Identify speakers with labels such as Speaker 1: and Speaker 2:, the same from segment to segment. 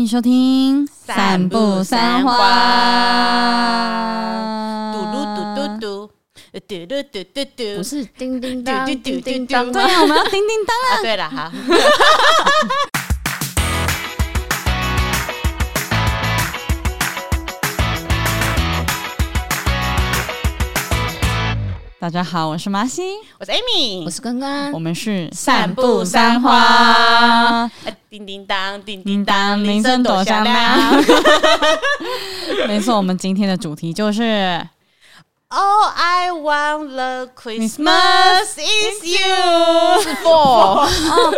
Speaker 1: 迎收听《
Speaker 2: 散步三花》。嘟噜嘟嘟嘟，嘟噜嘟嘟嘟，
Speaker 3: 不是叮叮当，叮叮当，
Speaker 1: 对啊，我们要叮叮当啊！
Speaker 2: 对了，好。
Speaker 1: 大家好，我是麻西，
Speaker 2: 我是 Amy，
Speaker 3: 我是刚刚，
Speaker 1: 我们是
Speaker 2: 散步三花。叮叮当，叮叮当，铃声多响亮。
Speaker 1: 没错，我们今天的主题就是。
Speaker 2: All I want the Christmas is you。
Speaker 3: 是 four，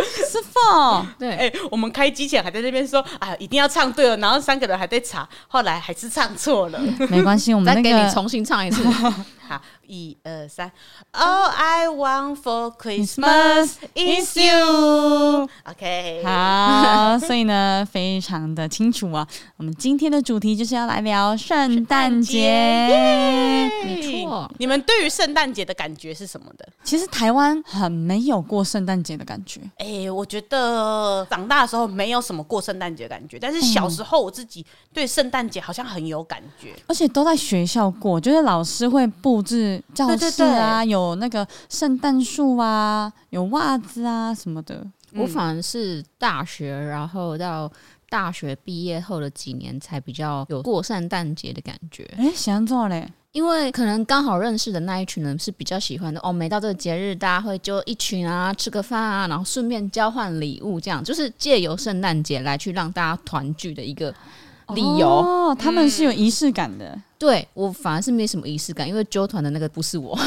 Speaker 1: 是 four。
Speaker 3: 对，
Speaker 2: 哎，我们开机前还在那边说啊，一定要唱对了，然后三个人还在查，后来还是唱错了。
Speaker 1: 没关系，我们
Speaker 3: 再给你重新唱一次。
Speaker 2: 好，一二三。All I want for Christmas is you。OK，
Speaker 1: 好，所以呢，非常的清楚啊。我们今天的主题就是要来聊圣诞节。
Speaker 3: 没错，
Speaker 2: 你们对于圣诞节的感觉是什么的？
Speaker 1: 其实台湾很没有过圣诞节的感觉。
Speaker 2: 哎、欸，我觉得长大的时候没有什么过圣诞节的感觉，但是小时候我自己对圣诞节好像很有感觉，
Speaker 1: 而且都在学校过，就是老师会布置教室有那个圣诞树啊，有袜子啊什么的。
Speaker 3: 我反而是大学，然后到大学毕业后的几年才比较有过圣诞节的感觉。
Speaker 1: 哎、欸，想做嘞。
Speaker 3: 因为可能刚好认识的那一群人是比较喜欢的哦，每到这个节日，大家会就一群啊吃个饭啊，然后顺便交换礼物，这样就是借由圣诞节来去让大家团聚的一个理由。
Speaker 1: 哦，他们是有仪式感的。嗯
Speaker 3: 对，我反而是没什么仪式感，因为揪团的那个不是我，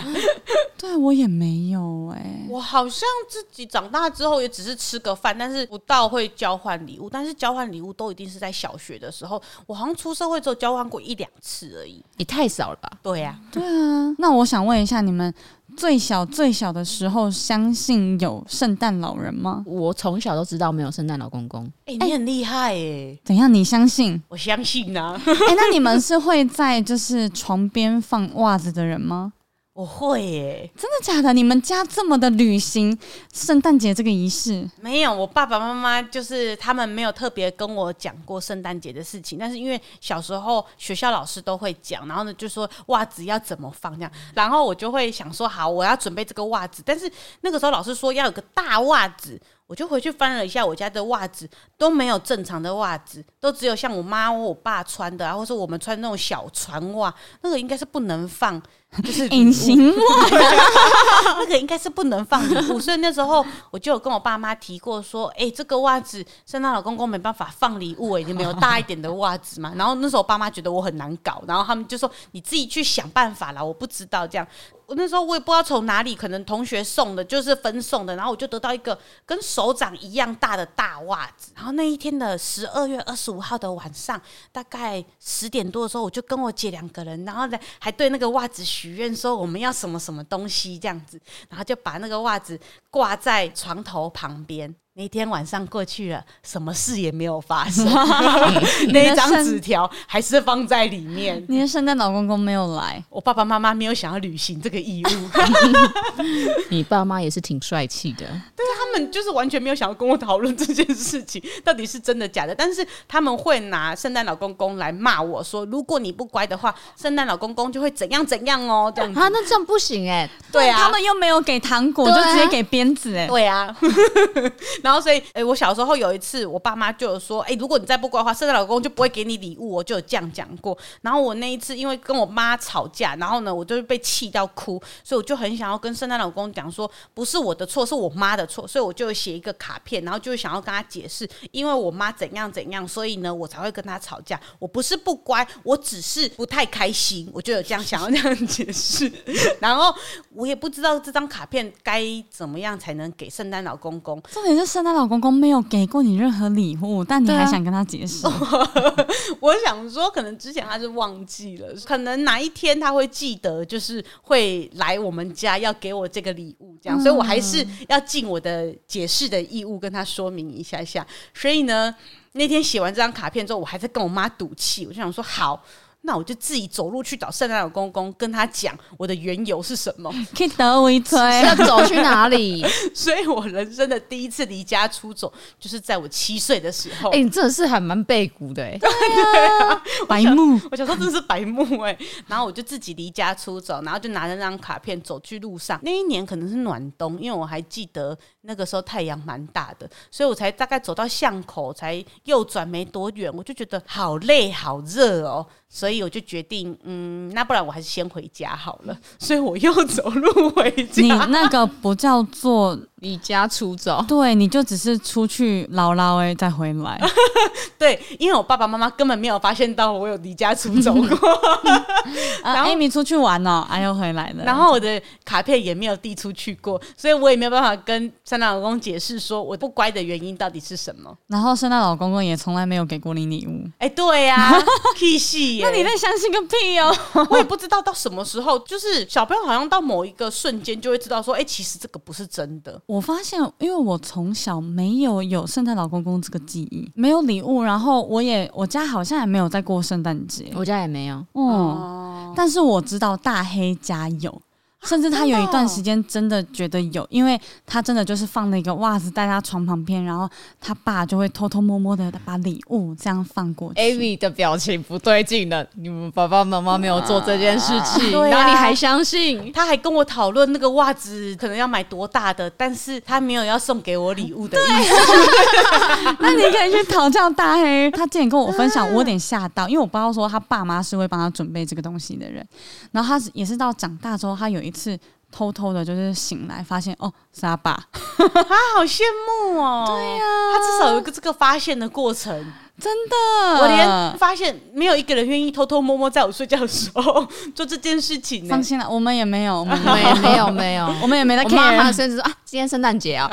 Speaker 1: 对我也没有哎、欸，
Speaker 2: 我好像自己长大之后也只是吃个饭，但是不到会交换礼物，但是交换礼物都一定是在小学的时候，我好像出社会之后交换过一两次而已，
Speaker 3: 也太少了吧？
Speaker 2: 对呀、啊，
Speaker 1: 对啊，那我想问一下你们。最小最小的时候，相信有圣诞老人吗？
Speaker 3: 我从小都知道没有圣诞老公公。
Speaker 2: 哎、欸，你很厉害哎、欸！
Speaker 1: 怎样？你相信？
Speaker 2: 我相信啊。
Speaker 1: 哎、欸，那你们是会在就是床边放袜子的人吗？
Speaker 2: 我会耶，
Speaker 1: 真的假的？你们家这么的旅行圣诞节这个仪式？
Speaker 2: 没有，我爸爸妈妈就是他们没有特别跟我讲过圣诞节的事情。但是因为小时候学校老师都会讲，然后呢就说袜子要怎么放这样，然后我就会想说好，我要准备这个袜子。但是那个时候老师说要有个大袜子，我就回去翻了一下我家的袜子，都没有正常的袜子，都只有像我妈或我爸穿的，或者我们穿那种小船袜，那个应该是不能放。就是
Speaker 1: 隐形袜，
Speaker 2: 那个应该是不能放礼物，所以那时候我就有跟我爸妈提过，说，哎、欸，这个袜子圣诞老公公没办法放礼物，哎，你没有大一点的袜子嘛？然后那时候我爸妈觉得我很难搞，然后他们就说，你自己去想办法啦，我不知道这样。我那时候我也不知道从哪里，可能同学送的，就是分送的，然后我就得到一个跟手掌一样大的大袜子。然后那一天的十二月二十五号的晚上，大概十点多的时候，我就跟我姐两个人，然后呢还对那个袜子许愿说我们要什么什么东西这样子，然后就把那个袜子挂在床头旁边。那天晚上过去了，什么事也没有发生。那一张纸条还是放在里面。
Speaker 1: 你的圣诞老公公没有来，
Speaker 2: 我爸爸妈妈没有想要履行这个义务。
Speaker 3: 你爸妈也是挺帅气的，
Speaker 2: 对，他们就是完全没有想要跟我讨论这件事情到底是真的假的。但是他们会拿圣诞老公公来骂我说，如果你不乖的话，圣诞老公公就会怎样怎样哦。这样
Speaker 3: 啊，那这样不行哎。
Speaker 2: 对啊，
Speaker 1: 他们又没有给糖果，就直接给鞭子哎。
Speaker 2: 对啊。然后，所以，哎、我小时候有一次，我爸妈就有说，哎、如果你再不乖的话，圣诞老公就不会给你礼物。我就有这样讲过。然后我那一次，因为跟我妈吵架，然后呢，我就被气到哭，所以我就很想要跟圣诞老公讲说，不是我的错，是我妈的错。所以我就写一个卡片，然后就想要跟他解释，因为我妈怎样怎样，所以呢，我才会跟他吵架。我不是不乖，我只是不太开心。我就有这样想要 这样解释。然后我也不知道这张卡片该怎么样才能给圣诞老公公。
Speaker 1: 重点是圣诞老公公没有给过你任何礼物，但你还想跟他解释？
Speaker 2: 啊、我想说，可能之前他是忘记了，可能哪一天他会记得，就是会来我们家要给我这个礼物，这样，嗯、所以我还是要尽我的解释的义务，跟他说明一下下。所以呢，那天写完这张卡片之后，我还在跟我妈赌气，我就想说，好。那我就自己走路去找圣诞老公公，跟他讲我的缘由是什么。
Speaker 1: 可以得一推，
Speaker 3: 要走去哪里？
Speaker 2: 所以我人生的第一次离家出走，就是在我七岁的时候。
Speaker 3: 哎、欸，你真的是还蛮背骨的哎、欸，
Speaker 2: 对啊，
Speaker 1: 白目。
Speaker 2: 我小时候真的是白目哎，然后我就自己离家出走，然后就拿着那张卡片走去路上。那一年可能是暖冬，因为我还记得那个时候太阳蛮大的，所以我才大概走到巷口，才右转没多远，我就觉得好累好热哦。所以我就决定，嗯，那不然我还是先回家好了。所以我又走路回家。
Speaker 1: 你那个不叫做
Speaker 3: 离家出走，
Speaker 1: 对，你就只是出去捞捞哎，再回来。
Speaker 2: 对，因为我爸爸妈妈根本没有发现到我有离家出走过。
Speaker 1: 然后艾米出去玩了，哎又回来了。
Speaker 2: 然后我的卡片也没有递出去过，所以我也没有办法跟圣诞老公公解释说我不乖的原因到底是什么。
Speaker 1: 然后圣诞老公公也从来没有给过你礼物。
Speaker 2: 哎，对呀、啊，屁戏。
Speaker 1: 那你在相信个屁哦！
Speaker 2: 我也不知道到什么时候，就是小朋友好像到某一个瞬间就会知道说，哎，其实这个不是真的。
Speaker 1: 我发现，因为我从小没有有圣诞老公公这个记忆，没有礼物，然后我也我家好像也没有在过圣诞节，
Speaker 3: 我家也没有。
Speaker 1: 嗯，哦、但是我知道大黑家有。甚至他有一段时间真的觉得有，因为他真的就是放了一个袜子在他床旁边，然后他爸就会偷偷摸摸的把礼物这样放过去。
Speaker 3: Amy 的表情不对劲了，你们爸爸妈妈没有做这件事情，然后你还相信？
Speaker 2: 他还跟我讨论那个袜子可能要买多大的，但是他没有要送给我礼物的意思。
Speaker 1: 那你可以去讨教大黑，他之前跟我分享，我有点吓到，因为我不知道说他爸妈是会帮他准备这个东西的人，然后他也是到长大之后，他有一。是偷偷的，就是醒来发现哦，是他爸，
Speaker 2: 他好羡慕哦。
Speaker 1: 对呀、
Speaker 2: 啊，他至少有一个这个发现的过程，
Speaker 1: 真的。
Speaker 2: 我连发现没有一个人愿意偷偷摸摸在我睡觉的时候 做这件事情。
Speaker 1: 放心了，我们也没有，我们
Speaker 3: 也没有，没有，
Speaker 1: 我们也没在 care。
Speaker 3: 我妈妈甚至说啊，今天圣诞节啊，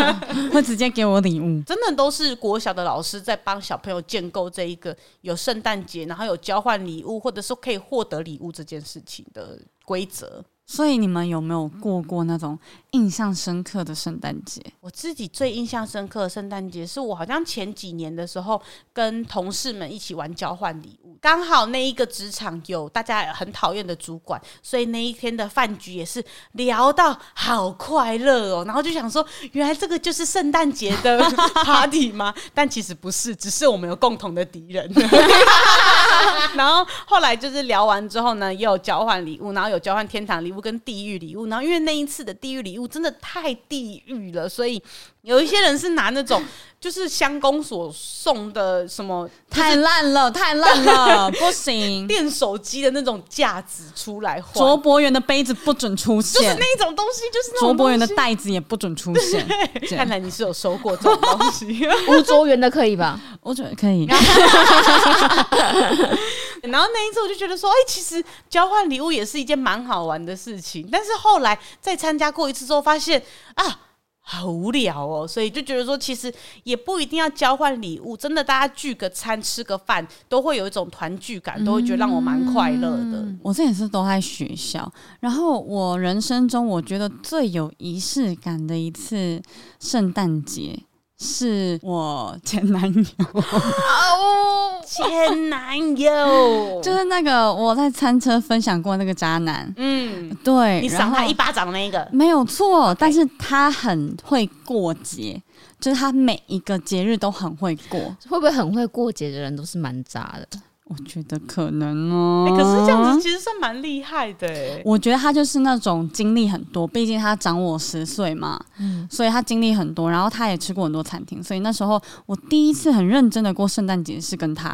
Speaker 1: 会直接给我礼物。
Speaker 2: 真的都是国小的老师在帮小朋友建构这一个有圣诞节，然后有交换礼物，或者说可以获得礼物这件事情的规则。
Speaker 1: 所以你们有没有过过那种印象深刻的圣诞节？
Speaker 2: 我自己最印象深刻的圣诞节，是我好像前几年的时候跟同事们一起玩交换礼物，刚好那一个职场有大家很讨厌的主管，所以那一天的饭局也是聊到好快乐哦。然后就想说，原来这个就是圣诞节的 party 吗？但其实不是，只是我们有共同的敌人。然后后来就是聊完之后呢，也有交换礼物，然后有交换天堂礼物。跟地狱礼物，然后因为那一次的地狱礼物真的太地狱了，所以有一些人是拿那种就是乡公所送的什么
Speaker 1: 太烂了，太烂了，不行，
Speaker 2: 电手机的那种架子出来，
Speaker 1: 卓博园的杯子不准出现，
Speaker 2: 就是那种东西，就是
Speaker 1: 卓博园的袋子也不准出现。
Speaker 2: 看来你是有收过这种东西，
Speaker 3: 吴卓园的可以吧？
Speaker 1: 我觉得可以。
Speaker 2: 然后那一次我就觉得说，哎、欸，其实交换礼物也是一件蛮好玩的事情。但是后来再参加过一次之后，发现啊，好无聊哦，所以就觉得说，其实也不一定要交换礼物。真的，大家聚个餐、吃个饭，都会有一种团聚感，都会觉得让我蛮快乐的。
Speaker 1: 嗯、我这也是都在学校。然后我人生中我觉得最有仪式感的一次圣诞节。是我前男友
Speaker 2: 哦，前男友。
Speaker 1: 就是那个我在餐车分享过那个渣男，嗯，对，
Speaker 2: 你赏他一巴掌的那个。
Speaker 1: 没有错，但是他很会过节，就是他每一个节日都很会过，
Speaker 3: 会不会很会过节的人都是蛮渣的？
Speaker 1: 我觉得可能哦、
Speaker 2: 欸，可是这样子其实算蛮厉害的。
Speaker 1: 我觉得他就是那种经历很多，毕竟他长我十岁嘛，嗯，所以他经历很多，然后他也吃过很多餐厅，所以那时候我第一次很认真的过圣诞节是跟他，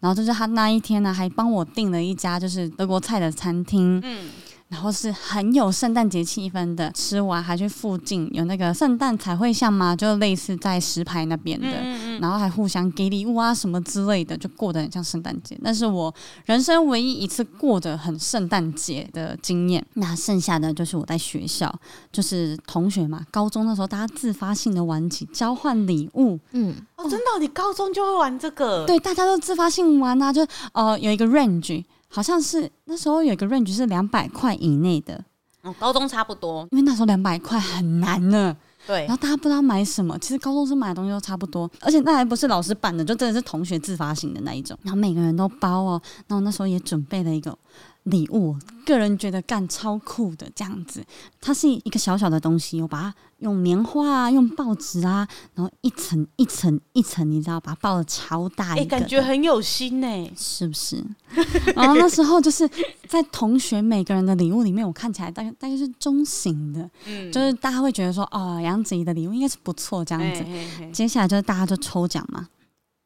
Speaker 1: 然后就是他那一天呢还帮我订了一家就是德国菜的餐厅，嗯。然后是很有圣诞节气氛的，吃完还去附近有那个圣诞彩绘巷嘛，就类似在石牌那边的，嗯嗯，然后还互相给礼物啊什么之类的，就过得很像圣诞节。那是我人生唯一一次过得很圣诞节的经验。那剩下的就是我在学校，就是同学嘛，高中的时候大家自发性的玩起交换礼物，嗯，
Speaker 2: 哦，真的，哦，你高中就会玩这个？
Speaker 1: 对，大家都自发性玩啊，就呃有一个 range。好像是那时候有一个 range 是两百块以内的，
Speaker 2: 哦，高中差不多，
Speaker 1: 因为那时候两百块很难呢。
Speaker 2: 对，
Speaker 1: 然后大家不知道买什么，其实高中生买的东西都差不多，而且那还不是老师办的，就真的是同学自发型的那一种。然后每个人都包哦，然后那时候也准备了一个。礼物，个人觉得干超酷的这样子，它是一个小小的东西，我把它用棉花啊，用报纸啊，然后一层一层一层，你知道，把它包的超大一个，
Speaker 2: 哎，感觉很有心呢，
Speaker 1: 是不是？然后那时候就是在同学每个人的礼物里面，我看起来大概大概是中型的，嗯，就是大家会觉得说，哦，杨子怡的礼物应该是不错这样子。嘿嘿嘿，接下来就是大家就抽奖嘛。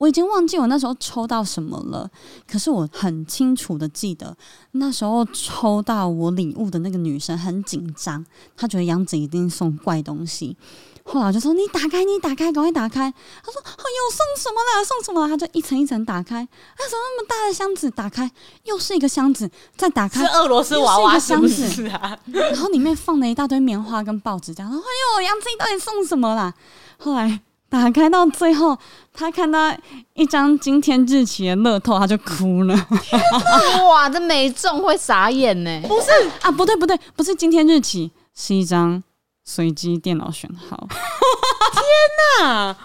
Speaker 1: 我已经忘记我那时候抽到什么了，可是我很清楚的记得那时候抽到我礼物的那个女生很紧张，她觉得杨子一定送怪东西。后来我就说：“你打开，你打开，赶快打开。”她说：“哎呦，送什么了？送什么了？”她就一层一层打开，啊，怎么那么大的箱子？打开又是一个箱子，再打开
Speaker 2: 是俄罗斯娃娃
Speaker 1: 箱子
Speaker 2: 是啊，
Speaker 1: 然后里面放了一大堆棉花跟报纸，这样说：“哎呦，杨子到底送什么啦？”后来。打开到最后，他看到一张今天日期的乐透，他就哭了。
Speaker 3: 哇，这没中会傻眼呢？
Speaker 1: 不是啊，不对不对，不是今天日期，是一张随机电脑选号。
Speaker 2: 天哪！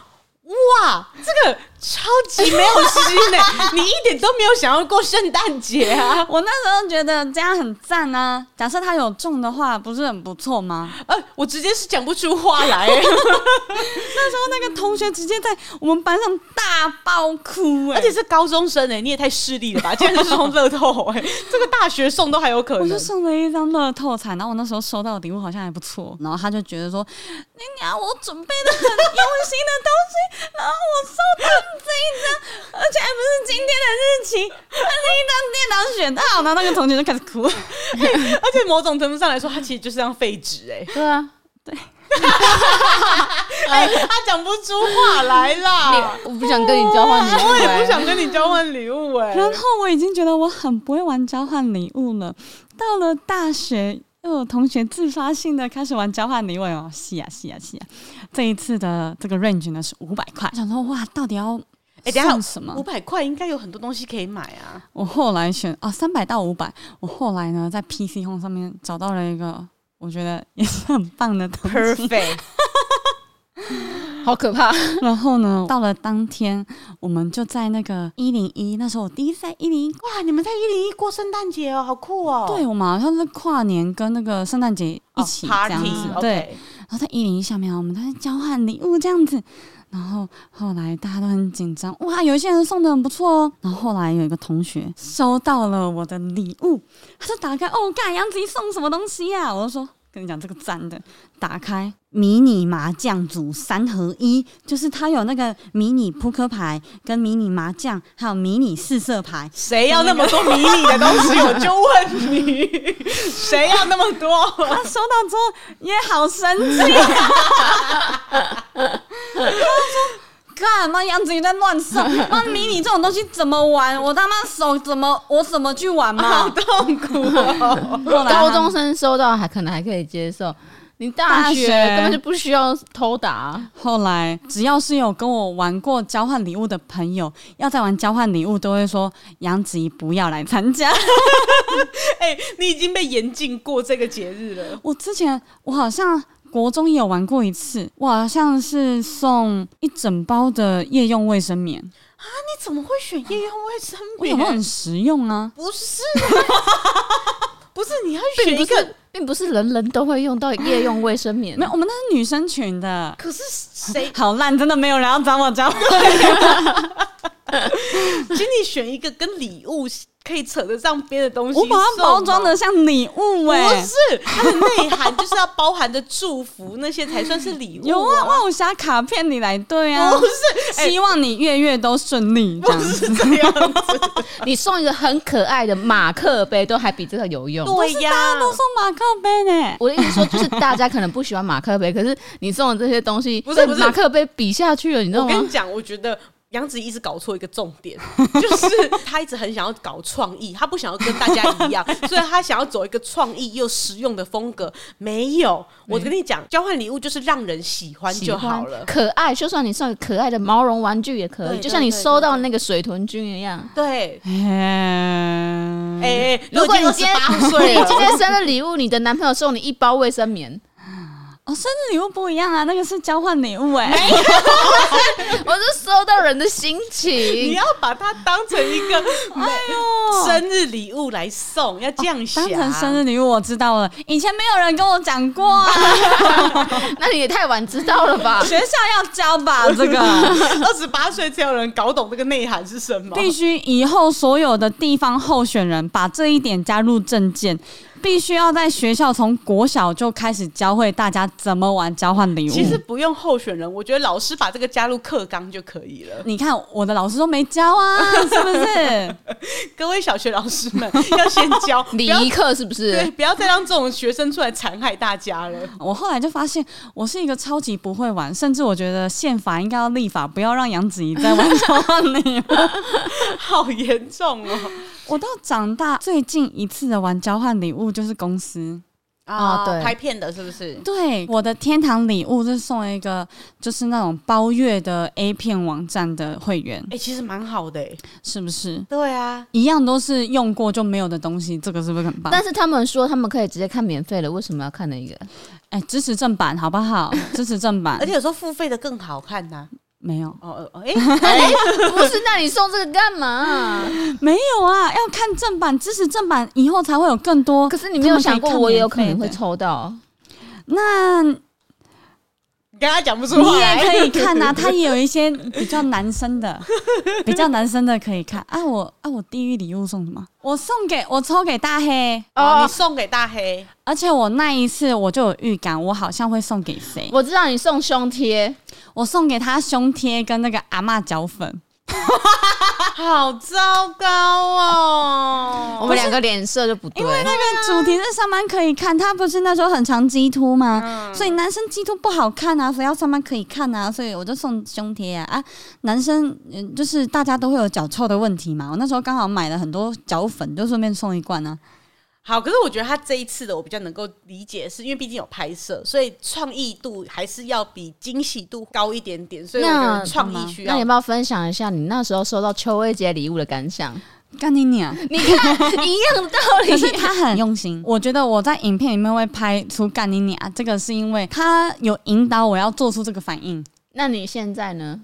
Speaker 2: 哇，这个。超级没有心呢、欸！你一点都没有想要过圣诞节啊！
Speaker 1: 我那时候觉得这样很赞啊。假设他有中的话，不是很不错吗？
Speaker 2: 呃，我直接是讲不出话来。
Speaker 1: 那时候那个同学直接在我们班上大爆哭、欸，
Speaker 2: 而且是高中生哎、欸，你也太势利了吧！竟然是送乐透哎、欸，这个大学送都还有可能。
Speaker 1: 我就送了一张乐透彩，然后我那时候收到的礼物好像还不错，然后他就觉得说：“你娘，我准备的很用心的东西，然后我收到。”这一张，而且还不是今天的日期，它是一张电脑选到，然后那个同学就开始哭，
Speaker 2: 而且某种程度上来说，他其实就是张废纸哎。
Speaker 3: 对啊，
Speaker 1: 对，
Speaker 2: 哎，他讲不出话来啦。
Speaker 3: 我不想跟你交换礼物，
Speaker 2: 我也不想跟你交换礼物哎。
Speaker 1: 然后我已经觉得我很不会玩交换礼物了。到了大学，又有同学自发性的开始玩交换礼物哦，是啊是啊是啊。这一次的这个 range 呢是五百块，想说哇，到底要。哎，等下什么？
Speaker 2: 五百块应该有很多东西可以买啊！
Speaker 1: 我后来选啊，三百到五百。我后来呢，在 PC Home 上面找到了一个我觉得也是很棒的东西。
Speaker 2: Perfect，
Speaker 3: 好可怕。
Speaker 1: 然后呢，到了当天，我们就在那个一零一，那时候我第一次在一零一。
Speaker 2: 哇，你们在一零一过圣诞节哦，好酷哦！
Speaker 1: 对，我们好像是跨年跟那个圣诞节一起这样子。
Speaker 2: Oh,
Speaker 1: 对，然后在一零一下面，我们都在交换礼物这样子。然后后来大家都很紧张，哇，有一些人送的很不错哦。然后后来有一个同学收到了我的礼物，他就打开，哦，干，杨子怡送什么东西呀？我就说。跟你讲这个赞的，打开迷你麻将组三合一，就是它有那个迷你扑克牌、跟迷你麻将，还有迷你四色牌。
Speaker 2: 谁要那么多迷你的东西？我就问你，谁要那么多？
Speaker 1: 他收到之后也好生气。他说。干嘛杨子怡在乱送？那迷你这种东西怎么玩？我他妈手怎么我怎么去玩嘛？
Speaker 2: 好痛苦哦！
Speaker 3: 高中生收到还可能还可以接受，你大学根本就不需要偷打。
Speaker 1: 后来只要是有跟我玩过交换礼物的朋友，要再玩交换礼物，都会说杨子怡不要来参加。
Speaker 2: 哎、欸，你已经被严禁过这个节日了。
Speaker 1: 我之前我好像。国中也有玩过一次，我好像是送一整包的夜用卫生棉
Speaker 2: 啊！你怎么会选夜用卫生棉？
Speaker 1: 我有没有很实用啊？
Speaker 2: 不是，不是，你要选一个并，
Speaker 3: 并不是人人都会用到夜用卫生棉。
Speaker 1: 没有，我们那是女生群的。
Speaker 2: 可是谁
Speaker 1: 好烂？真的没有人要找我交换。
Speaker 2: 请你选一个跟礼物。可以扯得上边的东西，
Speaker 1: 我把它包装的像礼物哎、欸，
Speaker 2: 不是它的内涵就是要包含着祝福，那些才算是礼物、啊。
Speaker 1: 有啊，万武侠卡片你来对啊，
Speaker 2: 不是
Speaker 1: 希望你月月都顺利，
Speaker 2: 不是这样子。
Speaker 3: 你送一个很可爱的马克杯，都还比这个有用。
Speaker 2: 对呀，
Speaker 1: 大家都送马克杯呢。
Speaker 3: 我的意思说，就是大家可能不喜欢马克杯，可是你送的这些东西，
Speaker 2: 不是不是
Speaker 3: 马克杯比下去了，你知道吗？
Speaker 2: 我跟你讲，我觉得。杨子一直搞错一个重点，就是他一直很想要搞创意，他不想要跟大家一样，所以他想要走一个创意又实用的风格。没有，我跟你讲，交换礼物就是让人喜欢就好了，
Speaker 3: 可爱。就算你送可爱的毛绒玩具也可以，就像你收到那个水豚君一样。
Speaker 2: 对，哎哎，
Speaker 3: 如果你今天 你今天生日礼物，你的男朋友送你一包卫生棉。
Speaker 1: 哦，生日礼物不一样啊，那个是交换礼物哎、欸。
Speaker 3: 我是收到人的心情，
Speaker 2: 你要把它当成一个 哎呦生日礼物来送，要这样想。
Speaker 1: 哦、当成生日礼物，我知道了。以前没有人跟我讲过、啊，
Speaker 3: 那你也太晚知道了吧？
Speaker 1: 学校要教吧，这个
Speaker 2: 二十八岁才有人搞懂这个内涵是什么？
Speaker 1: 必须以后所有的地方候选人把这一点加入政见。必须要在学校从国小就开始教会大家怎么玩交换礼物。
Speaker 2: 其实不用候选人，我觉得老师把这个加入课纲就可以了。
Speaker 1: 你看我的老师都没教啊，是不是？
Speaker 2: 各位小学老师们要先教
Speaker 3: 礼仪课，是不是？
Speaker 2: 对，不要再让这种学生出来残害大家了。
Speaker 1: 我后来就发现，我是一个超级不会玩，甚至我觉得宪法应该要立法，不要让杨子怡再玩交换礼物，
Speaker 2: 好严重哦。
Speaker 1: 我到长大最近一次的玩交换礼物就是公司
Speaker 2: 啊，对，拍片的是不是？
Speaker 1: 对，我的天堂礼物是送了一个，就是那种包月的 A 片网站的会员。
Speaker 2: 哎、欸，其实蛮好的，是不是？对啊，
Speaker 1: 一样都是用过就没有的东西，这个是不是很棒？
Speaker 3: 但是他们说他们可以直接看免费的，为什么要看那个？
Speaker 1: 哎、欸，支持正版好不好？支持正版，
Speaker 2: 而且有时候付费的更好看呐、啊。
Speaker 1: 没有
Speaker 2: 哦哦，哎、欸，
Speaker 3: 不是，那你送这个干嘛、啊？
Speaker 1: 没有啊，要看正版，支持正版以后才会有更多。
Speaker 3: 可是你没有想过，我也有可能会抽到。
Speaker 1: 那
Speaker 2: 你跟他讲不出话，
Speaker 1: 你也可以看啊，他也有一些比较男生的，比较男生的可以看啊。我啊，我地狱礼物送什么？我送给我抽给大黑
Speaker 2: 哦，你送给大黑，
Speaker 1: 而且我那一次我就有预感，我好像会送给谁？
Speaker 3: 我知道你送胸贴。
Speaker 1: 我送给他胸贴跟那个阿嬷脚粉，
Speaker 2: 好糟糕哦！
Speaker 3: 我们两个脸色就不对，
Speaker 1: 因为那个主题是上班可以看，他不是那时候很常激凸吗？嗯、所以男生激凸不好看啊，所以要上班可以看啊，所以我就送胸贴啊啊！男生嗯，就是大家都会有脚臭的问题嘛，我那时候刚好买了很多脚粉，就顺便送一罐啊。
Speaker 2: 好，可是我觉得他这一次的我比较能够理解，是因为毕竟有拍摄，所以创意度还是要比惊喜度高一点点。所以我觉得创意需要。
Speaker 3: 那你要不要分享一下你那时候收到秋薇节礼物的感想？
Speaker 1: 干你娘！
Speaker 3: 你看一样的道理，
Speaker 1: 可是他很 用心。我觉得我在影片里面会拍出干你娘，这个是因为他有引导我要做出这个反应。
Speaker 3: 那你现在呢？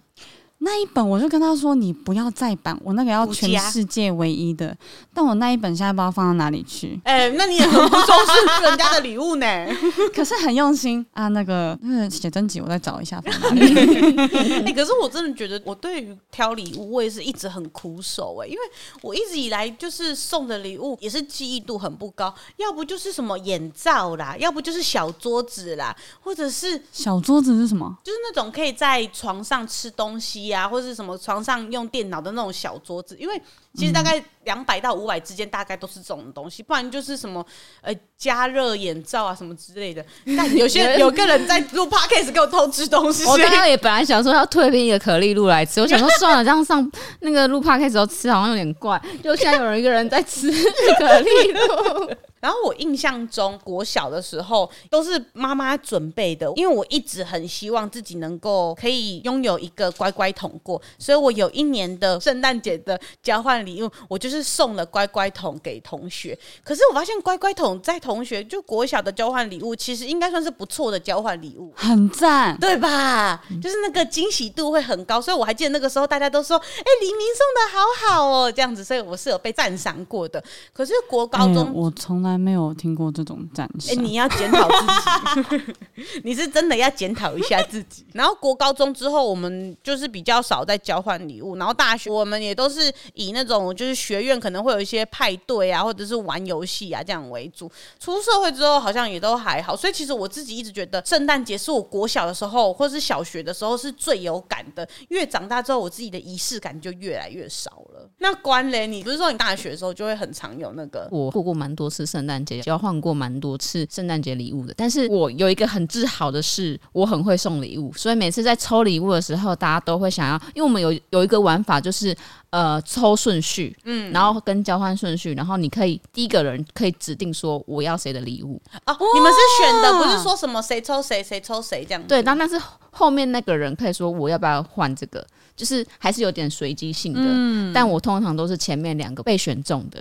Speaker 1: 那一本我就跟他说：“你不要再版，我那个要全世界唯一的。”但我那一本现在不知道放到哪里去。
Speaker 2: 哎、欸，那你也很不重视人家的礼物呢？
Speaker 1: 可是很用心啊。那个那个写真集，我再找一下放哪里。
Speaker 2: 哎、欸，可是我真的觉得，我对于挑礼物，我也是一直很苦手哎、欸，因为我一直以来就是送的礼物也是记忆度很不高，要不就是什么眼罩啦，要不就是小桌子啦，或者是
Speaker 1: 小桌子是什么？
Speaker 2: 就是那种可以在床上吃东西。啊，或是什么床上用电脑的那种小桌子，因为其实大概两百到五百之间，大概都是这种东西，不然就是什么呃加热眼罩啊什么之类的。但有些有个人在录 podcast 给我偷吃东西，
Speaker 3: 我刚刚也本来想说要退编一个可丽露来吃，我想说算了，这样上那个录 podcast 时候吃好像有点怪，就现在有人一个人在吃 可丽露。
Speaker 2: 然后我印象中，国小的时候都是妈妈准备的，因为我一直很希望自己能够可以拥有一个乖乖桶过，所以我有一年的圣诞节的交换礼物，我就是送了乖乖桶给同学。可是我发现乖乖桶在同学就国小的交换礼物，其实应该算是不错的交换礼物，
Speaker 1: 很赞，
Speaker 2: 对吧？就是那个惊喜度会很高，所以我还记得那个时候大家都说：“哎，黎明送的好好哦，这样子。”所以我是有被赞赏过的。可是国高中，
Speaker 1: 嗯、我从来。没有听过这种赞赏。
Speaker 2: 哎，你要检讨自己，你是真的要检讨一下自己。然后国高中之后，我们就是比较少在交换礼物。然后大学，我们也都是以那种就是学院可能会有一些派对啊，或者是玩游戏啊这样为主。出社会之后，好像也都还好。所以其实我自己一直觉得，圣诞节是我国小的时候或是小学的时候是最有感的。越长大之后，我自己的仪式感就越来越少了。那关嘞，你不是说你大学的时候就会很常有那个？
Speaker 3: 我过过蛮多次圣。诞节交换过蛮多次圣诞节礼物的，但是我有一个很自豪的是，我很会送礼物，所以每次在抽礼物的时候，大家都会想要，因为我们有有一个玩法，就是呃抽顺序，嗯，然后跟交换顺序，然后你可以第一个人可以指定说我要谁的礼物
Speaker 2: 哦，你们是选的，不是说什么谁抽谁谁抽谁这样子，
Speaker 3: 对，但但是后面那个人可以说我要不要换这个，就是还是有点随机性的，嗯，但我通常都是前面两个被选中的。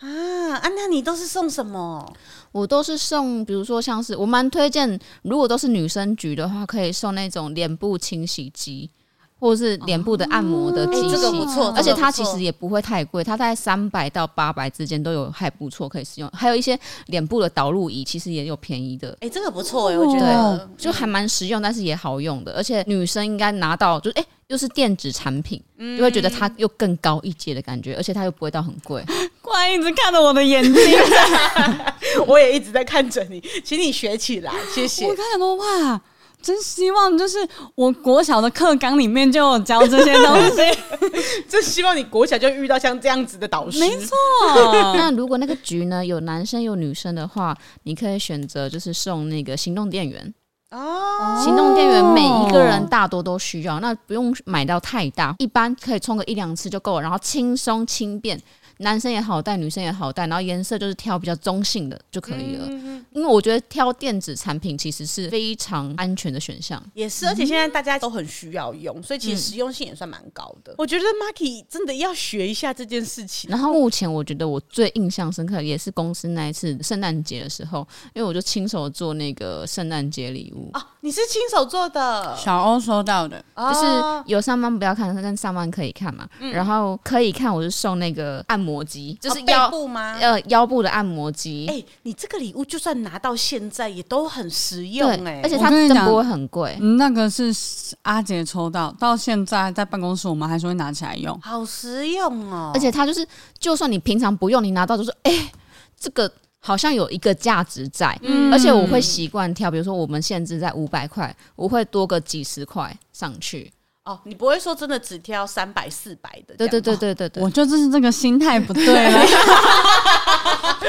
Speaker 2: 啊，啊！那，你都是送什么？
Speaker 3: 我都是送，比如说像是我蛮推荐，如果都是女生局的话，可以送那种脸部清洗机。或者是脸部的按摩的机器，
Speaker 2: 这个不错，
Speaker 3: 而且它其实也不会太贵，它在三百到八百之间都有，还不错可以使用。还有一些脸部的导入仪，其实也有便宜的。
Speaker 2: 哎、欸，这个不错哎，我觉得
Speaker 3: 就还蛮实用，但是也好用的。而且女生应该拿到，就是哎、欸，又是电子产品，就会觉得它又更高一阶的感觉，而且它又不会到很贵。
Speaker 1: 怪一直看着我的眼睛，
Speaker 2: 我也一直在看着你，请你学起来，谢谢。
Speaker 1: 我看很多哇。真希望就是我国小的课纲里面就有教这些东西，
Speaker 2: 真希望你国小就遇到像这样子的导师。
Speaker 1: 没错，
Speaker 3: 那如果那个局呢有男生有女生的话，你可以选择就是送那个行动电源哦。行动电源每一个人大多都需要，那不用买到太大，一般可以充个一两次就够了，然后轻松轻便。男生也好带，女生也好带，然后颜色就是挑比较中性的就可以了。嗯、因为我觉得挑电子产品其实是非常安全的选项。
Speaker 2: 也是，而且现在大家都很需要用，所以其实实用性也算蛮高的。嗯、我觉得 Marky 真的要学一下这件事情。
Speaker 3: 然后目前我觉得我最印象深刻也是公司那一次圣诞节的时候，因为我就亲手做那个圣诞节礼物
Speaker 2: 啊。你是亲手做的？
Speaker 1: 小欧收到的，
Speaker 3: 就是有上班不要看，但上班可以看嘛。嗯、然后可以看，我就送那个按摩机，就是腰、哦、部吗？呃，腰部的按摩机。
Speaker 2: 哎、欸，你这个礼物就算拿到现在也都很实用哎、欸，
Speaker 3: 而且它真的不会很贵。
Speaker 1: 那个是阿杰抽到，到现在在办公室我们还是会拿起来用，
Speaker 2: 好实用哦。
Speaker 3: 而且它就是，就算你平常不用，你拿到就是，哎、欸，这个。好像有一个价值在，嗯、而且我会习惯挑，比如说我们限制在五百块，我会多个几十块上去。
Speaker 2: 哦，你不会说真的只挑三百四百的？
Speaker 3: 对对对对对对，
Speaker 1: 我就就是这个心态不对了，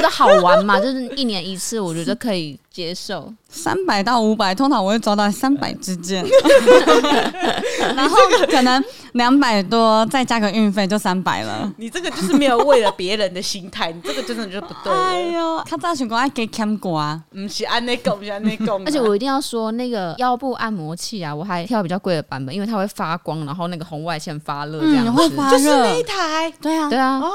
Speaker 3: 觉得好玩嘛，就是一年一次，我觉得可以接受。
Speaker 1: 三百到五百，通常我会抓到三百之间，然后可能两百多再加个运费就三百了。
Speaker 2: 你这个就是没有为了别人的心态，你这个真的就是不对。
Speaker 1: 哎呦，他早想讲爱给 cam 过啊，
Speaker 2: 不是按那个，不是按那个。
Speaker 3: 而且我一定要说，那个腰部按摩器啊，我还挑比较贵的版本，因为它会发光，然后那个红外线发热，这样子。
Speaker 1: 会发热。
Speaker 2: 就是那一台，
Speaker 1: 对啊，
Speaker 3: 对啊。
Speaker 2: 哦。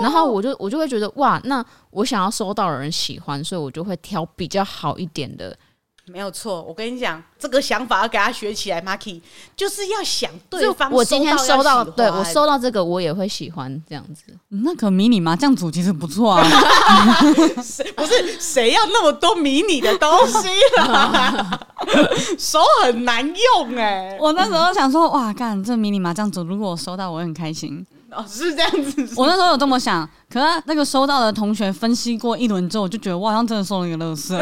Speaker 3: 然后我就我就会觉得哇，那我想要收到的人喜欢，所以我就会挑比较好一点的。
Speaker 2: 没有错，我跟你讲，这个想法要给他学起来 marki 就是要想对方。
Speaker 3: 我今天收到，对我收到这个，我也会喜欢这样子。
Speaker 1: 那个迷你麻将组其实不错啊，
Speaker 2: 不是谁要那么多迷你的东西了，手很难用哎、欸。
Speaker 1: 我那时候想说，哇，干这迷你麻将组，如果我收到，我会很开心。
Speaker 2: 哦，是这样子。
Speaker 1: 我那时候有这么想，可是那个收到的同学分析过一轮之后，我就觉得我好像真的送了一个乐色。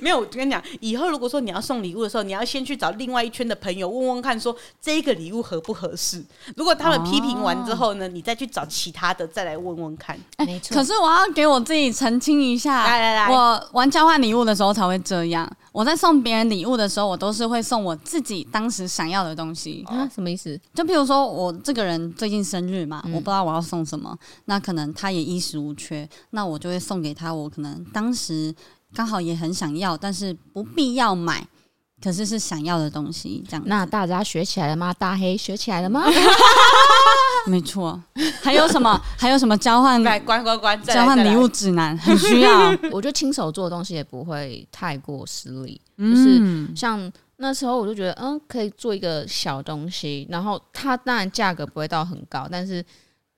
Speaker 2: 没有，我跟你讲，以后如果说你要送礼物的时候，你要先去找另外一圈的朋友问问看，说这个礼物合不合适。如果他们批评完之后呢，哦、你再去找其他的再来问问看。
Speaker 1: 欸、没错。可是我要给我自己澄清一下，
Speaker 2: 来来来，
Speaker 1: 我玩交换礼物的时候才会这样。我在送别人礼物的时候，我都是会送我自己当时想要的东西。
Speaker 3: 啊，什么意思？
Speaker 1: 就譬如说我这个人最近生日嘛，
Speaker 3: 嗯、
Speaker 1: 我不知道我要送什么，那可能他也衣食无缺，那我就会送给他。我可能当时。刚好也很想要，但是不必要买，可是是想要的东西，这样。
Speaker 3: 那大家学起来了吗？大黑学起来了吗？
Speaker 1: 没错。还有什么？还有什么交换？
Speaker 2: 来，关关关！
Speaker 1: 交换礼物指南很需要。
Speaker 3: 我觉得亲手做的东西也不会太过失礼，就是像那时候我就觉得，嗯，可以做一个小东西，然后它当然价格不会到很高，但是。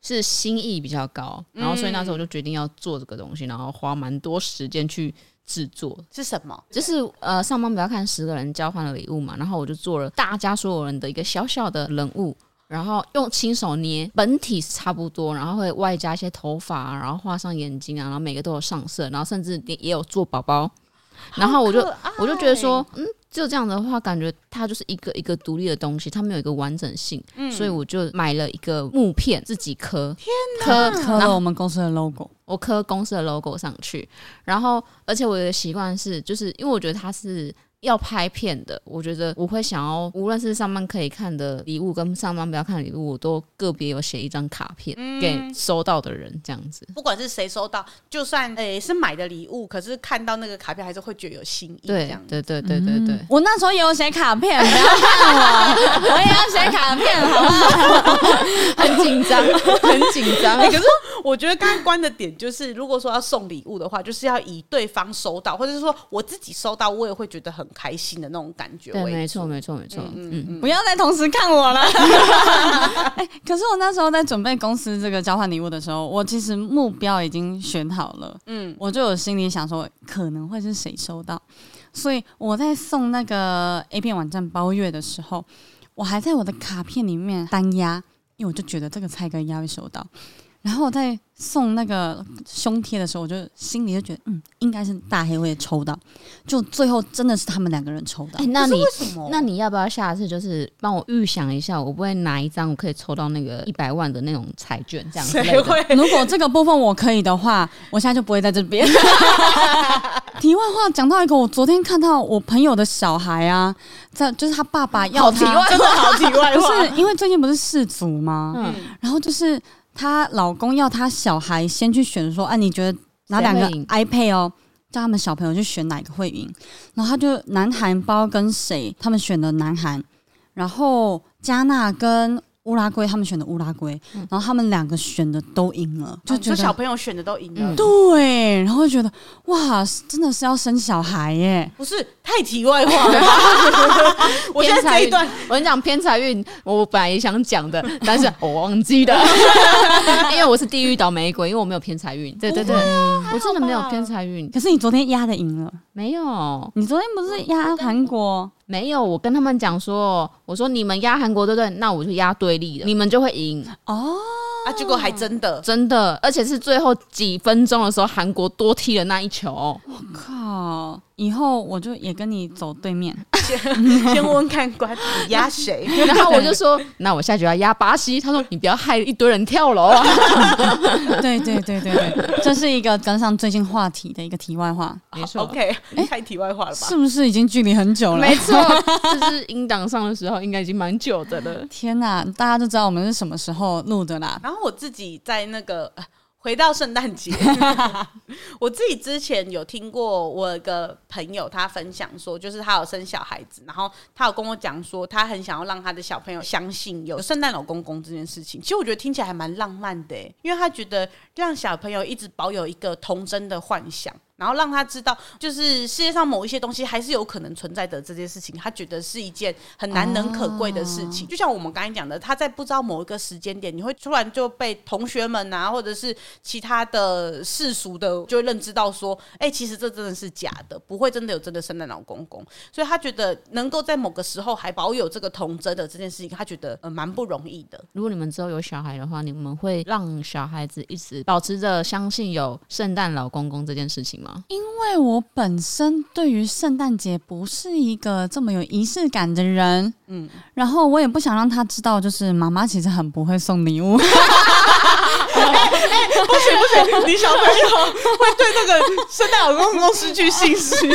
Speaker 3: 是心意比较高，然后所以那时候我就决定要做这个东西，然后花蛮多时间去制作。
Speaker 2: 是什么？
Speaker 3: 就是呃，上班不要看十个人交换的礼物嘛，然后我就做了大家所有人的一个小小的人物，然后用亲手捏，本体是差不多，然后会外加一些头发啊，然后画上眼睛啊，然后每个都有上色，然后甚至也也有做宝宝，然后我就我就觉得说，嗯。就这样的话，感觉它就是一个一个独立的东西，它没有一个完整性，嗯、所以我就买了一个木片自己刻，
Speaker 2: 天哪，
Speaker 1: 刻刻了我们公司的 logo，
Speaker 3: 我刻公司的 logo 上去，然后而且我的习惯是，就是因为我觉得它是要拍片的，我觉得我会想要，无论是上班可以看的礼物，跟上班不要看的礼物，我都个别有写一张卡片给收到的人，这样子。
Speaker 2: 不管是谁收到，就算诶、欸、是买的礼物，可是看到那个卡片，还是会觉得有心意。
Speaker 3: 对，对，对，对，对，对。
Speaker 1: 我那时候也有写卡片，不要看我，我也要写卡片，好不好？
Speaker 3: 很紧张，很紧张。
Speaker 2: 可是我觉得刚刚关的点就是，如果说要送礼物的话，就是要以对方收到，或者是说我自己收到，我也会觉得很开心的那种感觉。
Speaker 3: 对，没错，没错，没错。
Speaker 1: 嗯嗯，不要再同时看我了。哎，可是我那时候在准备公司这个交换礼物的时候，我其实目标已经选好了。嗯，我就有心里想说，可能会是谁收到，所以我在送那个 A 片网站包月的时候，我还在我的卡片里面单压，因为我就觉得这个菜哥应该会收到。然后我在送那个胸贴的时候，我就心里就觉得，嗯，应该是大黑会抽到。就最后真的是他们两个人抽到。
Speaker 3: 欸、那你为什么？那你要不要下次就是帮我预想一下，我不会拿一张我可以抽到那个一百万的那种彩券这样子？
Speaker 2: 谁会？
Speaker 1: 如果这个部分我可以的话，我现在就不会在这边。题外话，讲到一个，我昨天看到我朋友的小孩啊，在就是他爸爸要他，
Speaker 3: 题外真的好题外话，
Speaker 1: 不是因为最近不是世足吗？嗯，然后就是。她老公要她小孩先去选，说：“哎、啊，你觉得哪两个 iPad 哦，叫他们小朋友去选哪个会赢？”然后他就南韩包跟谁，他们选的南韩，然后加纳跟。乌拉圭，他们选的乌拉圭，然后他们两个选的都赢了，就觉得
Speaker 2: 小朋友选的都赢了，
Speaker 1: 对，然后就觉得哇，真的是要生小孩耶？
Speaker 2: 不是太题外话了。我现在这一段，
Speaker 3: 我跟你讲偏财运，我本来也想讲的，但是我忘记了，因为我是地狱倒霉鬼，因为我没有偏财运。对对对，我真的没有偏财运。
Speaker 1: 可是你昨天压的赢了，
Speaker 3: 没有？
Speaker 1: 你昨天不是压韩国？
Speaker 3: 没有，我跟他们讲说，我说你们压韩国对不对？那我就压对立的，你们就会赢
Speaker 2: 哦。啊，结果还真的，
Speaker 3: 真的，而且是最后几分钟的时候，韩国多踢了那一球。
Speaker 1: 我靠！以后我就也跟你走对面，
Speaker 2: 先先问问看官，你压谁？
Speaker 3: 然后我就说，那我下局要压巴西。他说，你不要害一堆人跳楼啊！
Speaker 1: 对对对对对，这是一个跟上最近话题的一个题外话。
Speaker 2: 没错，OK，太题外话了吧？
Speaker 1: 是不是已经距离很久了？
Speaker 3: 没错，这是音档上的时候，应该已经蛮久的了。
Speaker 1: 天哪，大家都知道我们是什么时候录的啦。
Speaker 2: 然后我自己在那个。回到圣诞节，我自己之前有听过我一个朋友他分享说，就是他有生小孩子，然后他有跟我讲说，他很想要让他的小朋友相信有圣诞老公公这件事情。其实我觉得听起来还蛮浪漫的，因为他觉得让小朋友一直保有一个童真的幻想。然后让他知道，就是世界上某一些东西还是有可能存在的这件事情，他觉得是一件很难能可贵的事情。就像我们刚才讲的，他在不知道某一个时间点，你会突然就被同学们啊，或者是其他的世俗的，就会认知到说，哎，其实这真的是假的，不会真的有真的圣诞老公公。所以他觉得能够在某个时候还保有这个童真的这件事情，他觉得呃蛮不容易的。
Speaker 3: 如果你们之后有小孩的话，你们会让小孩子一直保持着相信有圣诞老公公这件事情吗？
Speaker 1: 因为我本身对于圣诞节不是一个这么有仪式感的人，嗯，然后我也不想让他知道，就是妈妈其实很不会送礼物。
Speaker 2: 不行不行，你小朋友会对那个圣诞老公公失去信心。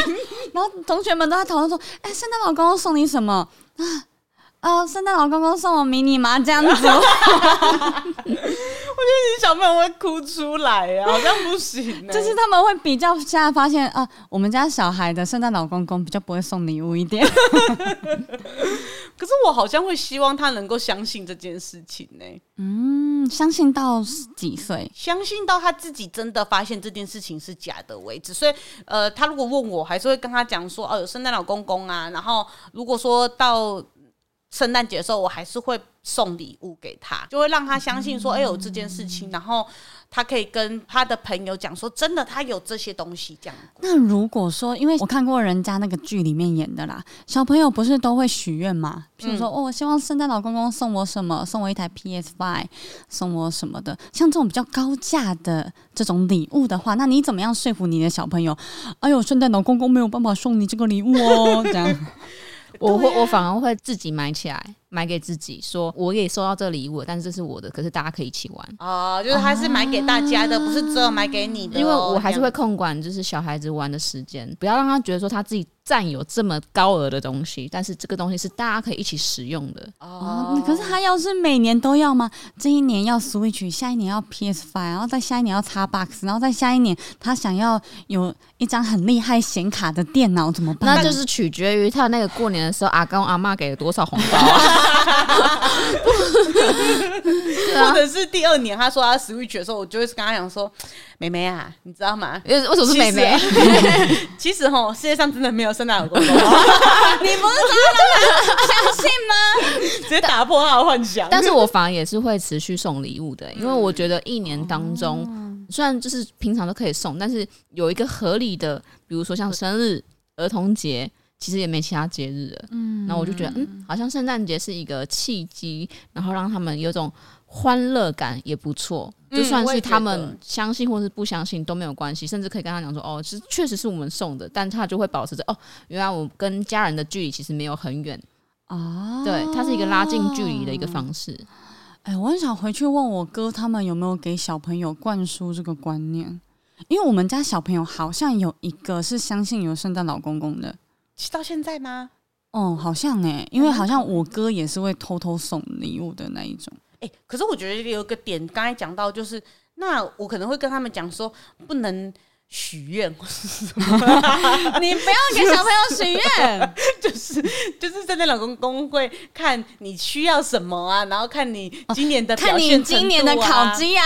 Speaker 1: 然后同学们都在讨论说：“哎，圣诞老公公送你什么 啊？啊，圣诞老公公送我迷你麻将桌。”
Speaker 2: 我觉得你小朋友会哭出来呀，好像不行。
Speaker 1: 就是他们会比较，现在发现啊，我们家小孩的圣诞老公公比较不会送礼物一点。
Speaker 2: 可是我好像会希望他能够相信这件事情呢。
Speaker 1: 嗯，相信到几岁？
Speaker 2: 相信到他自己真的发现这件事情是假的为止。所以，呃，他如果问我，还是会跟他讲说，哦，有圣诞老公公啊。然后，如果说到。圣诞节的时候，我还是会送礼物给他，就会让他相信说，哎、欸，有这件事情，然后他可以跟他的朋友讲说，真的，他有这些东西这样。
Speaker 1: 那如果说，因为我看过人家那个剧里面演的啦，小朋友不是都会许愿嘛？比如说，哦，我希望圣诞老公公送我什么，送我一台 PS5，送我什么的，像这种比较高价的这种礼物的话，那你怎么样说服你的小朋友？哎呦，圣诞老公公没有办法送你这个礼物哦，这样。
Speaker 3: 我会，我反而会自己买起来，买给自己，说我也收到这礼物，但是这是我的，可是大家可以一起玩。
Speaker 2: 哦，就是还是买给大家的，啊、不是只有买给你的、哦。
Speaker 3: 因为我还是会控管，就是小孩子玩的时间，不要让他觉得说他自己。占有这么高额的东西，但是这个东西是大家可以一起使用的
Speaker 1: 哦。可是他要是每年都要吗？这一年要 Switch，下一年要 PS Five，然后再下一年要 Xbox，然后再下一年他想要有一张很厉害显卡的电脑，怎么办？
Speaker 3: 那就是取决于他那个过年的时候，阿公阿妈给了多少红包啊？
Speaker 2: 或者是第二年他说他 Switch 的时候，我就会跟他讲说。妹妹啊，你知道吗？
Speaker 3: 为为什么是妹妹？
Speaker 2: 其实 哈，世界上真的没有圣诞老公公。你不
Speaker 1: 是说的相信吗？
Speaker 2: 直接打破他的幻想。
Speaker 3: 但是我反而也是会持续送礼物的，因为我觉得一年当中，虽然就是平常都可以送，但是有一个合理的，比如说像生日、儿童节，其实也没其他节日了。嗯，然后我就觉得，嗯，好像圣诞节是一个契机，然后让他们有种。欢乐感也不错，就算是他们相信或是不相信都没有关系，甚至可以跟他讲说：“哦，其实确实是我们送的。”但他就会保持着：“哦，原来我跟家人的距离其实没有很远啊。”对，它是一个拉近距离的一个方式。
Speaker 1: 哎，我很想回去问我哥他们有没有给小朋友灌输这个观念，因为我们家小朋友好像有一个是相信有圣诞老公公的，
Speaker 2: 到现在吗？
Speaker 1: 哦，好像哎，因为好像我哥也是会偷偷送礼物的那一种。
Speaker 2: 欸、可是我觉得有一个点，刚才讲到就是，那我可能会跟他们讲说，不能许愿，
Speaker 1: 你不要给小朋友许愿，
Speaker 2: 就是就是圣诞老公公会看你需要什么啊，然后看你今年的看你今年的考绩啊，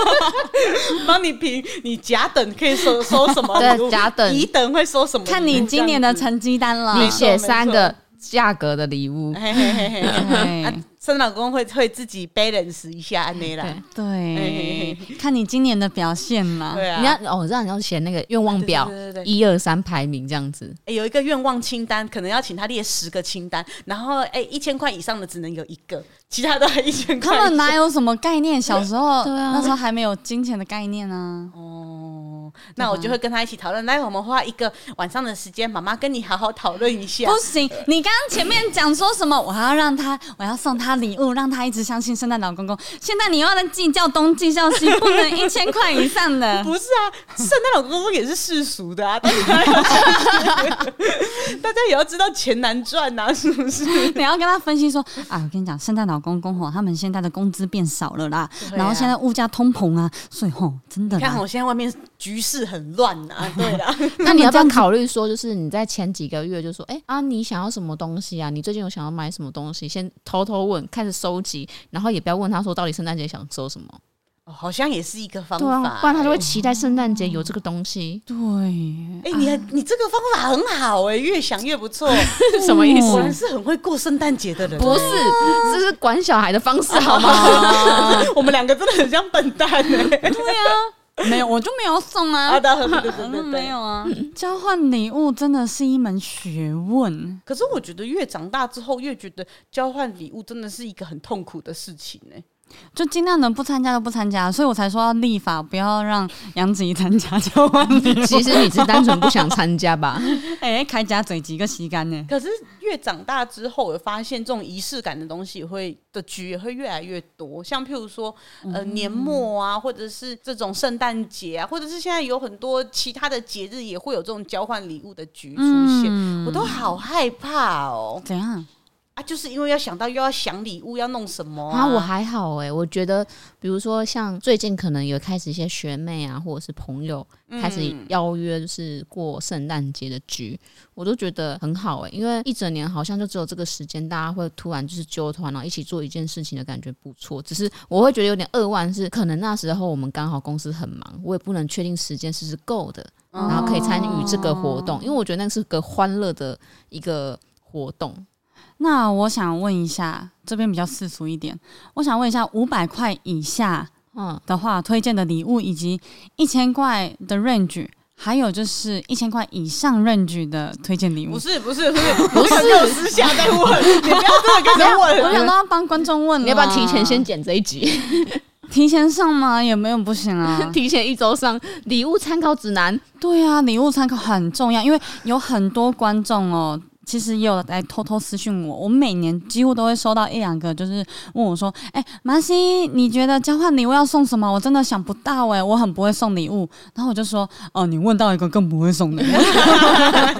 Speaker 2: 帮你评你甲等可以收收什么，
Speaker 3: 对，甲等。
Speaker 2: 乙等会收什么，
Speaker 1: 看你今年的成绩单了，
Speaker 3: 你写三个价格的礼物。嘿嘿嘿嘿
Speaker 2: 嘿圣诞老公会会自己 balance 一下安内啦，
Speaker 1: 对，欸、看你今年的表现嘛。
Speaker 2: 对啊，
Speaker 3: 你要哦，让你要写那个愿望表，一二三排名这样子。
Speaker 2: 哎、有一个愿望清单，可能要请他列十个清单，然后哎，一千块以上的只能有一个，其他都还一千块。
Speaker 1: 他们哪有什么概念？小时候，对啊，那时候还没有金钱的概念呢、啊。
Speaker 2: 哦，那我就会跟他一起讨论。来，我们花一个晚上的时间，妈妈跟你好好讨论一下。
Speaker 1: 不行，你刚刚前面讲说什么？我还要让他，我要送他。礼物让他一直相信圣诞老公公。现在你又要来计较东计较西，不能一千块以上的。
Speaker 2: 不是啊，圣诞老公公也是世俗的啊，大家 大家也要知道钱难赚呐、啊，是不是？
Speaker 1: 你要跟他分析说啊，我跟你讲，圣诞老公公吼，他们现在的工资变少了啦，啊、然后现在物价通膨啊，所以吼，真的。
Speaker 2: 你看我现在外面局势很乱呐、啊，对的。
Speaker 3: 那你要不要考虑说，就是你在前几个月就说，哎、欸、啊，你想要什么东西啊？你最近有想要买什么东西？先偷偷问。开始收集，然后也不要问他说到底圣诞节想收什么，
Speaker 2: 哦，好像也是一个方法，啊，
Speaker 3: 不然他就会期待圣诞节有这个东西。
Speaker 1: 对，
Speaker 2: 哎，你你这个方法很好哎，越想越不错。
Speaker 3: 什么意思？
Speaker 2: 果然是很会过圣诞节的人。
Speaker 3: 不是，这是管小孩的方式 好吗？
Speaker 2: 我们两个真的很像笨蛋哎。对
Speaker 1: 啊。没有，我就没有送啊。没有啊。交换礼物真的是一门学问。
Speaker 2: 可是我觉得越长大之后，越觉得交换礼物真的是一个很痛苦的事情呢。
Speaker 1: 就尽量能不参加就不参加，所以我才说要立法，不要让杨子怡参加交换礼物。
Speaker 3: 其实你是单纯不想参加吧？
Speaker 1: 哎、欸，开家嘴几个吸干呢？
Speaker 2: 可是越长大之后，我发现这种仪式感的东西会的局也会越来越多。像譬如说，呃，年末啊，或者是这种圣诞节啊，或者是现在有很多其他的节日也会有这种交换礼物的局出现，嗯、我都好害怕哦。
Speaker 1: 怎样？
Speaker 2: 啊，就是因为要想到又要想礼物要弄什么啊，
Speaker 3: 啊我还好哎、欸，我觉得比如说像最近可能有开始一些学妹啊，或者是朋友开始邀约，就是过圣诞节的局，嗯、我都觉得很好哎、欸，因为一整年好像就只有这个时间，大家会突然就是揪团，然后一起做一件事情的感觉不错。只是我会觉得有点扼腕，是可能那时候我们刚好公司很忙，我也不能确定时间是不是够的，然后可以参与这个活动，因为我觉得那是个欢乐的一个活动。
Speaker 1: 那我想问一下，这边比较世俗一点，我想问一下，五百块以下，嗯的话，嗯、推荐的礼物，以及一千块的 range，还有就是一千块以上 range 的推荐礼物。
Speaker 2: 不是不是不是不是，我 私下在问，你不要这么跟他问。
Speaker 1: 我想到要帮观众问，
Speaker 3: 你要不要提前先剪这一集？
Speaker 1: 提前上吗？也没有不行啊。
Speaker 3: 提前一周上礼物参考指南。
Speaker 1: 对啊，礼物参考很重要，因为有很多观众哦。其实也有来偷偷私讯我，我每年几乎都会收到一两个，就是问我说：“哎、欸，麻西，你觉得交换礼物要送什么？我真的想不到哎、欸，我很不会送礼物。”然后我就说：“哦，你问到一个更不会送的。”哎，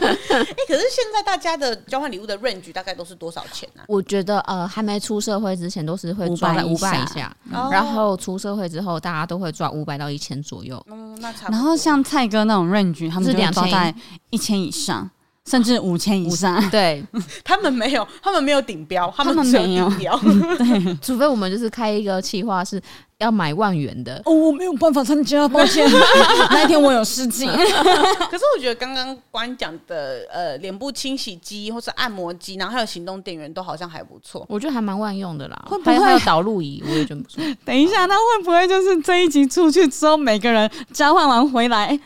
Speaker 2: 可是现在大家的交换礼物的 range 大概都是多少钱呢、啊？
Speaker 3: 我觉得呃，还没出社会之前都是会抓在五百以下，然后出社会之后，大家都会抓五百到一千左右。
Speaker 2: 嗯，那差不多。
Speaker 1: 然后像蔡哥那种 range，他们就两抓在一千以上。甚至五千以上，
Speaker 3: 对
Speaker 2: 他们没有，他们没有顶标，他们没有顶标，
Speaker 3: 对，除非我们就是开一个企划是要买万元的，
Speaker 1: 哦，我没有办法参加，抱歉，那一天我有事情。可
Speaker 2: 是我觉得刚刚关讲的呃，脸部清洗机或是按摩机，然后还有行动电源，都好像还不错，
Speaker 3: 我觉得还蛮万用的啦。
Speaker 1: 会不会
Speaker 3: 还有导入仪？我也觉得不错。
Speaker 1: 等一下，那会不会就是这一集出去之后，每个人交换完回来？哎、欸，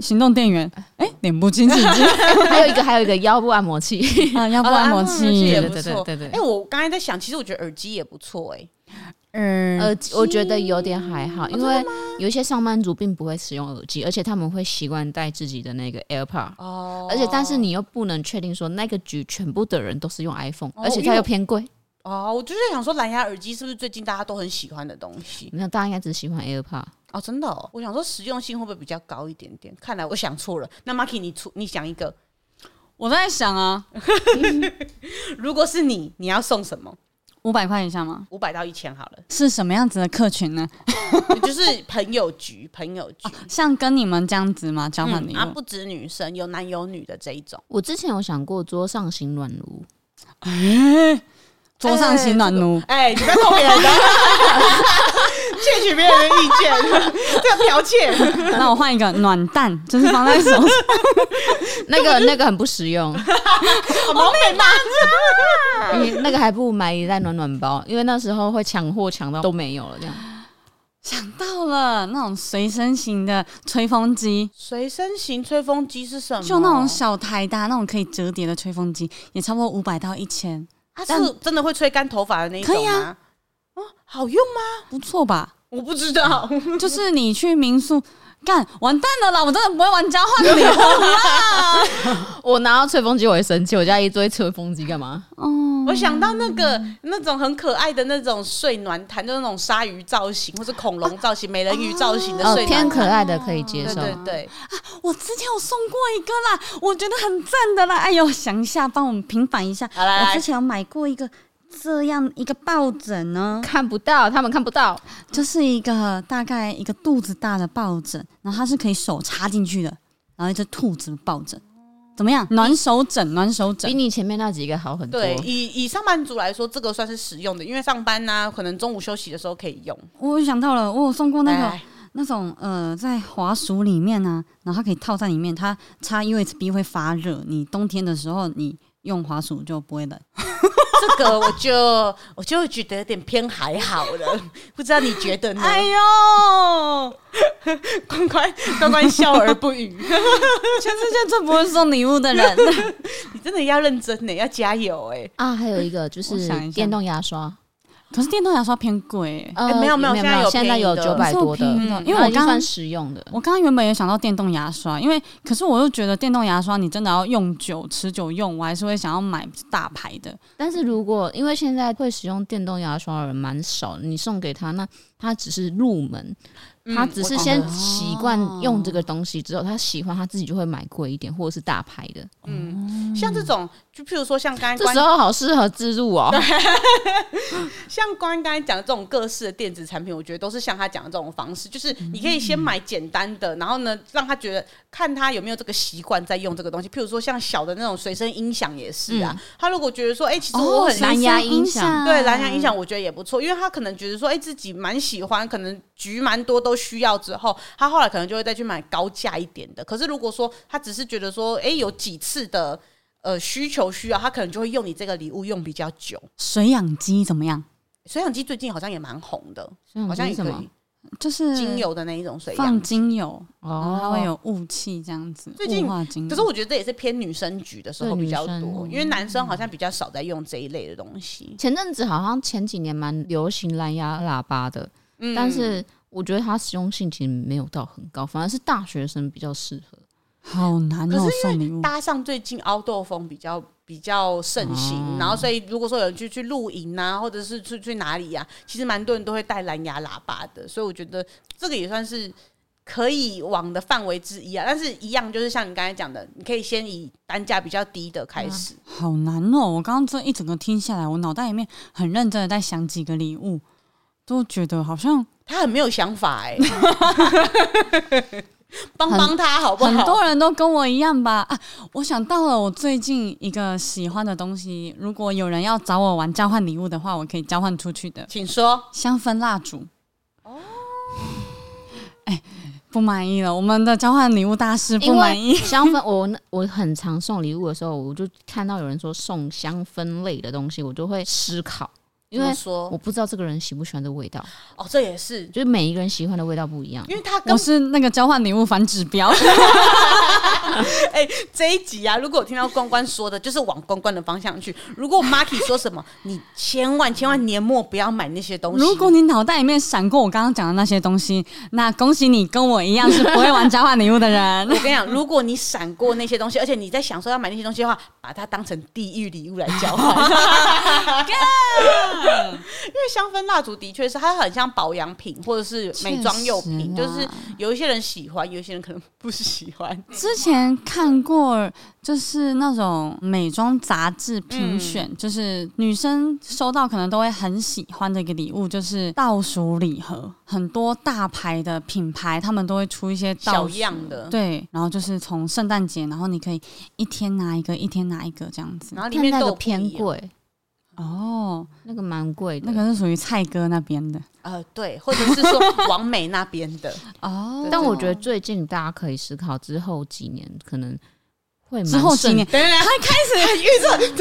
Speaker 1: 行动电源，哎、欸，脸部清洗机，
Speaker 3: 还有一个，还有一个腰部按摩器。
Speaker 1: 啊，腰部按摩器。
Speaker 2: 也不错，
Speaker 3: 对对对。
Speaker 2: 哎、欸，我刚才在想，其实我觉得耳机也不错，哎，
Speaker 3: 耳机我觉得有点还好，因为有一些上班族并不会使用耳机，而且他们会习惯带自己的那个 AirPod 哦，而且但是你又不能确定说那个局全部的人都是用 iPhone，而且它又偏贵
Speaker 2: 哦。我就是想说，蓝牙耳机是不是最近大家都很喜欢的东西？
Speaker 3: 那大家应该只喜欢 AirPod。
Speaker 2: 哦，真的哦，我想说实用性会不会比较高一点点？看来我想错了。那 Marky，你出你想一个，
Speaker 1: 我在想啊
Speaker 2: 如果是你，你要送什么？
Speaker 1: 五百块以下吗？
Speaker 2: 五百到一千好了。
Speaker 1: 是什么样子的客群呢？
Speaker 2: 就是朋友局，朋友局，哦，
Speaker 1: 像跟你们这样子吗？交换礼物，
Speaker 2: 嗯、啊，不止女生，有男有女的这一种。
Speaker 3: 我之前有想过桌上型暖炉。
Speaker 1: 欸桌上型暖炉，
Speaker 2: 哎、你不要偷别人的，窃取别人的意见，这个剽窃。
Speaker 1: 那我换一个暖蛋，就是放在手上，
Speaker 3: 那个那个很不实用，
Speaker 2: 我没办
Speaker 3: 你那个还不如买一袋暖暖包，因为那时候会抢货抢到都没有了。这样
Speaker 1: 想到了那种随身型的吹风机，
Speaker 2: 随身型吹风机是什么？
Speaker 1: 就那种小台的那种可以折叠的吹风机，也差不多五百到一千。
Speaker 2: 它是真的会吹干头发的那一种吗？可以啊，哦，好用吗？
Speaker 1: 不错吧？
Speaker 2: 我不知道，
Speaker 1: 就是你去民宿干完蛋了啦！我真的不会玩交换礼物啦。
Speaker 3: 我拿到吹风机我会生气，我家一堆吹风机干嘛？
Speaker 2: 哦。我想到那个那种很可爱的那种睡暖毯，就是那种鲨鱼造型或者恐龙造型、啊、美人鱼造型的睡暖毯，
Speaker 3: 偏可爱的可以接受。
Speaker 2: 对对对
Speaker 1: 啊，我之前有送过一个啦，我觉得很赞的啦。哎呦，想一下，帮我们平反一下。
Speaker 2: 好来来，
Speaker 1: 我之前有买过一个这样一个抱枕呢，
Speaker 3: 看不到，他们看不到，
Speaker 1: 就是一个大概一个肚子大的抱枕，然后它是可以手插进去的，然后一只兔子抱枕。怎么样？暖手枕，暖手枕
Speaker 3: 比你前面那几个好很多。
Speaker 2: 对，以以上班族来说，这个算是实用的，因为上班呢、啊，可能中午休息的时候可以用。
Speaker 1: 我想到了，我有送过那个那种呃，在滑鼠里面呢、啊，然后它可以套在里面，它插 USB 会发热，你冬天的时候你用滑鼠就不会冷。
Speaker 2: 这个我就我就觉得有点偏还好了，不知道你觉得呢？
Speaker 1: 哎呦，
Speaker 2: 关关关关笑而不语，
Speaker 1: 全世界最不会送礼物的人，
Speaker 2: 你真的要认真呢，要加油哎！
Speaker 3: 啊，还有一个就是电动牙刷。
Speaker 1: 可是电动牙刷偏
Speaker 2: 贵、呃欸，没有没有，现在有
Speaker 3: 现在有九百多的，
Speaker 1: 嗯、因为我刚刚
Speaker 3: 实用的，
Speaker 1: 我刚刚原本也想到电动牙刷，因为可是我又觉得电动牙刷你真的要用久、持久用，我还是会想要买大牌的。
Speaker 3: 但是如果因为现在会使用电动牙刷的人蛮少，你送给他，那他只是入门。他只是先习惯用这个东西之后，他喜欢他自己就会买贵一点或者是大牌的。
Speaker 2: 嗯，像这种，就譬如说像刚刚
Speaker 3: 这时候好适合自入哦。
Speaker 2: 像关于刚才讲的这种各式的电子产品，我觉得都是像他讲的这种方式，就是你可以先买简单的，然后呢，让他觉得看他有没有这个习惯在用这个东西。譬如说像小的那种随身音响也是啊，他如果觉得说，哎，其实我很
Speaker 3: 蓝牙音响，
Speaker 2: 对蓝牙音响我觉得也不错，因为他可能觉得说，哎，自己蛮喜欢，可能局蛮多都。需要之后，他后来可能就会再去买高价一点的。可是如果说他只是觉得说，哎、欸，有几次的呃需求需要，他可能就会用你这个礼物用比较久。
Speaker 1: 水养机怎么样？
Speaker 2: 水养机最近好像也蛮红的，
Speaker 3: 好像也可以，
Speaker 1: 就是
Speaker 2: 精油的那一种水
Speaker 1: 放精油哦，它会有雾气这样子。
Speaker 2: 最近，可是我觉得这也是偏女生局的时候比较多，因为男生好像比较少在用这一类的东西。
Speaker 3: 前阵子好像前几年蛮流行蓝牙喇叭的，嗯、但是。我觉得它实用性其实没有到很高，反而是大学生比较适合。
Speaker 1: 好难哦，送礼物
Speaker 2: 搭上最近凹豆风比较比较盛行，哦、然后所以如果说有人去去露营啊，或者是去去哪里呀、啊，其实蛮多人都会带蓝牙喇叭的，所以我觉得这个也算是可以往的范围之一啊。但是，一样就是像你刚才讲的，你可以先以单价比较低的开始。
Speaker 1: 啊、好难哦！我刚刚这一整个听下来，我脑袋里面很认真的在想几个礼物，都觉得好像
Speaker 2: 他很没有想法哎、欸。帮帮他好不好？
Speaker 1: 很多人都跟我一样吧啊！我想到了，我最近一个喜欢的东西，如果有人要找我玩交换礼物的话，我可以交换出去的。
Speaker 2: 请说，
Speaker 1: 香氛蜡烛。哦，哎，不满意了，我们的交换礼物大师不满意。
Speaker 3: 香氛，我我很常送礼物的时候，我就看到有人说送香氛类的东西，我就会思考。因为说我不知道这个人喜不喜欢这个味道
Speaker 2: 哦，这也是，
Speaker 3: 就是每一个人喜欢的味道不一样。
Speaker 2: 因为他
Speaker 1: 我是那个交换礼物反指标。
Speaker 2: 哎，这一集啊，如果我听到关关说的，就是往关关的方向去。如果 Marky 说什么，你千万千万年末不要买那些东西。
Speaker 1: 如果你脑袋里面闪过我刚刚讲的那些东西，那恭喜你跟我一样是不会玩交换礼物的人。
Speaker 2: 我跟你讲，如果你闪过那些东西，而且你在想说要买那些东西的话，把它当成地狱礼物来交换。因为香氛蜡烛的确是它很像保养品或者是美妆用品，就是有一些人喜欢，有一些人可能不喜欢。
Speaker 1: 之前看过，就是那种美妆杂志评选，嗯、就是女生收到可能都会很喜欢的一个礼物，就是倒数礼盒。很多大牌的品牌他们都会出一些倒数
Speaker 2: 小样的，
Speaker 1: 对，然后就是从圣诞节，然后你可以一天拿一个，一天拿一个这样子，
Speaker 2: 然后里面都
Speaker 3: 偏贵。
Speaker 1: 哦，
Speaker 3: 那个蛮贵的，
Speaker 1: 那个是属于蔡哥那边的，
Speaker 2: 呃，对，或者是说王美那边的
Speaker 3: 哦。但我觉得最近大家可以思考，之后几年可能会
Speaker 1: 之后几年，
Speaker 2: 对，他
Speaker 1: 开始
Speaker 2: 预测，不是
Speaker 1: 不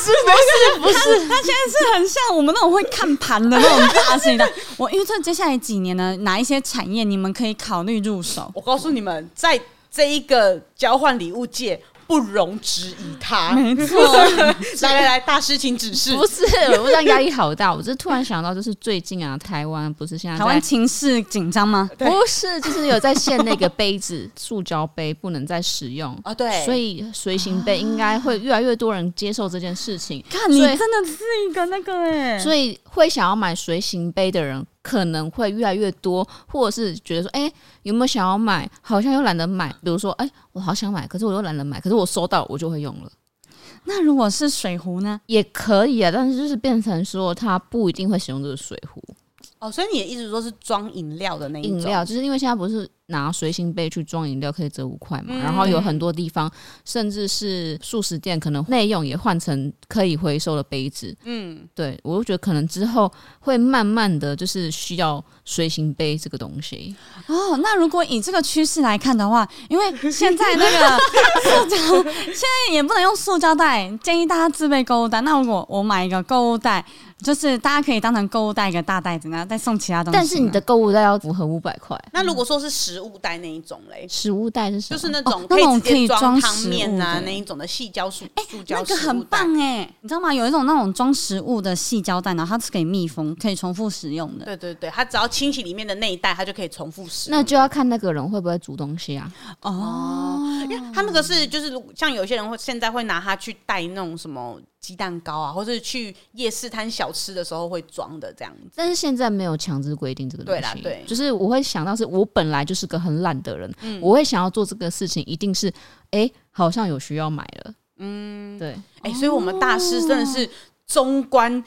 Speaker 1: 是不是，他现在是很像我们那种会看盘的那种大型的。我预测接下来几年呢，哪一些产业你们可以考虑入手？
Speaker 2: 我告诉你们，在这一个交换礼物界。不容置疑，他
Speaker 1: 没错。
Speaker 2: 来来来，大师请指示。
Speaker 3: 不是，我这样压力好大。我就突然想到，就是最近啊，台湾不是现在，在
Speaker 1: 台湾情势紧张吗？
Speaker 3: 不是，就是有在限那个杯子，塑胶杯不能再使用
Speaker 2: 啊。对，
Speaker 3: 所以随行杯应该会越来越多人接受这件事情。
Speaker 1: 看你真的是一个那个哎，
Speaker 3: 所以会想要买随行杯的人。可能会越来越多，或者是觉得说，哎、欸，有没有想要买？好像又懒得买。比如说，哎、欸，我好想买，可是我又懒得买，可是我收到我就会用了。
Speaker 1: 那如果是水壶呢？
Speaker 3: 也可以啊，但是就是变成说，它不一定会使用这个水壶。
Speaker 2: 哦，所以你的意思说是装饮料的那一种？饮
Speaker 3: 料就是因为现在不是。拿随行杯去装饮料可以折五块嘛？嗯、然后有很多地方，甚至是素食店，可能内用也换成可以回收的杯子。嗯，对，我就觉得可能之后会慢慢的就是需要随行杯这个东西。
Speaker 1: 哦，那如果以这个趋势来看的话，因为现在那个 塑胶现在也不能用塑胶袋，建议大家自备购物袋。那如果我买一个购物袋，就是大家可以当成购物袋一个大袋子，然后再送其他东西。
Speaker 3: 但是你的购物袋要符合五百块。
Speaker 2: 那如果说是。食物袋那一种嘞，
Speaker 3: 食物袋是什么？
Speaker 2: 就是那种那种可以直接装汤面啊那一种的细胶塑塑胶，那个
Speaker 1: 很棒哎，你知道吗？有一种那种装食物的细胶袋，然后它是可以密封，可以重复使用的。
Speaker 2: 对对对，它只要清洗里面的那一袋，它就可以重复使用。
Speaker 3: 那就要看那个人会不会煮东西啊？
Speaker 2: 哦，因为他那个是就是像有些人会现在会拿它去带那种什么。鸡蛋糕啊，或者去夜市摊小吃的时候会装的这样子，
Speaker 3: 但是现在没有强制规定这个东西。
Speaker 2: 对啦，对，
Speaker 3: 就是我会想到是我本来就是个很懒的人，嗯，我会想要做这个事情，一定是哎、欸，好像有需要买了，嗯，对，
Speaker 2: 哎、欸，所以我们大师真的是中观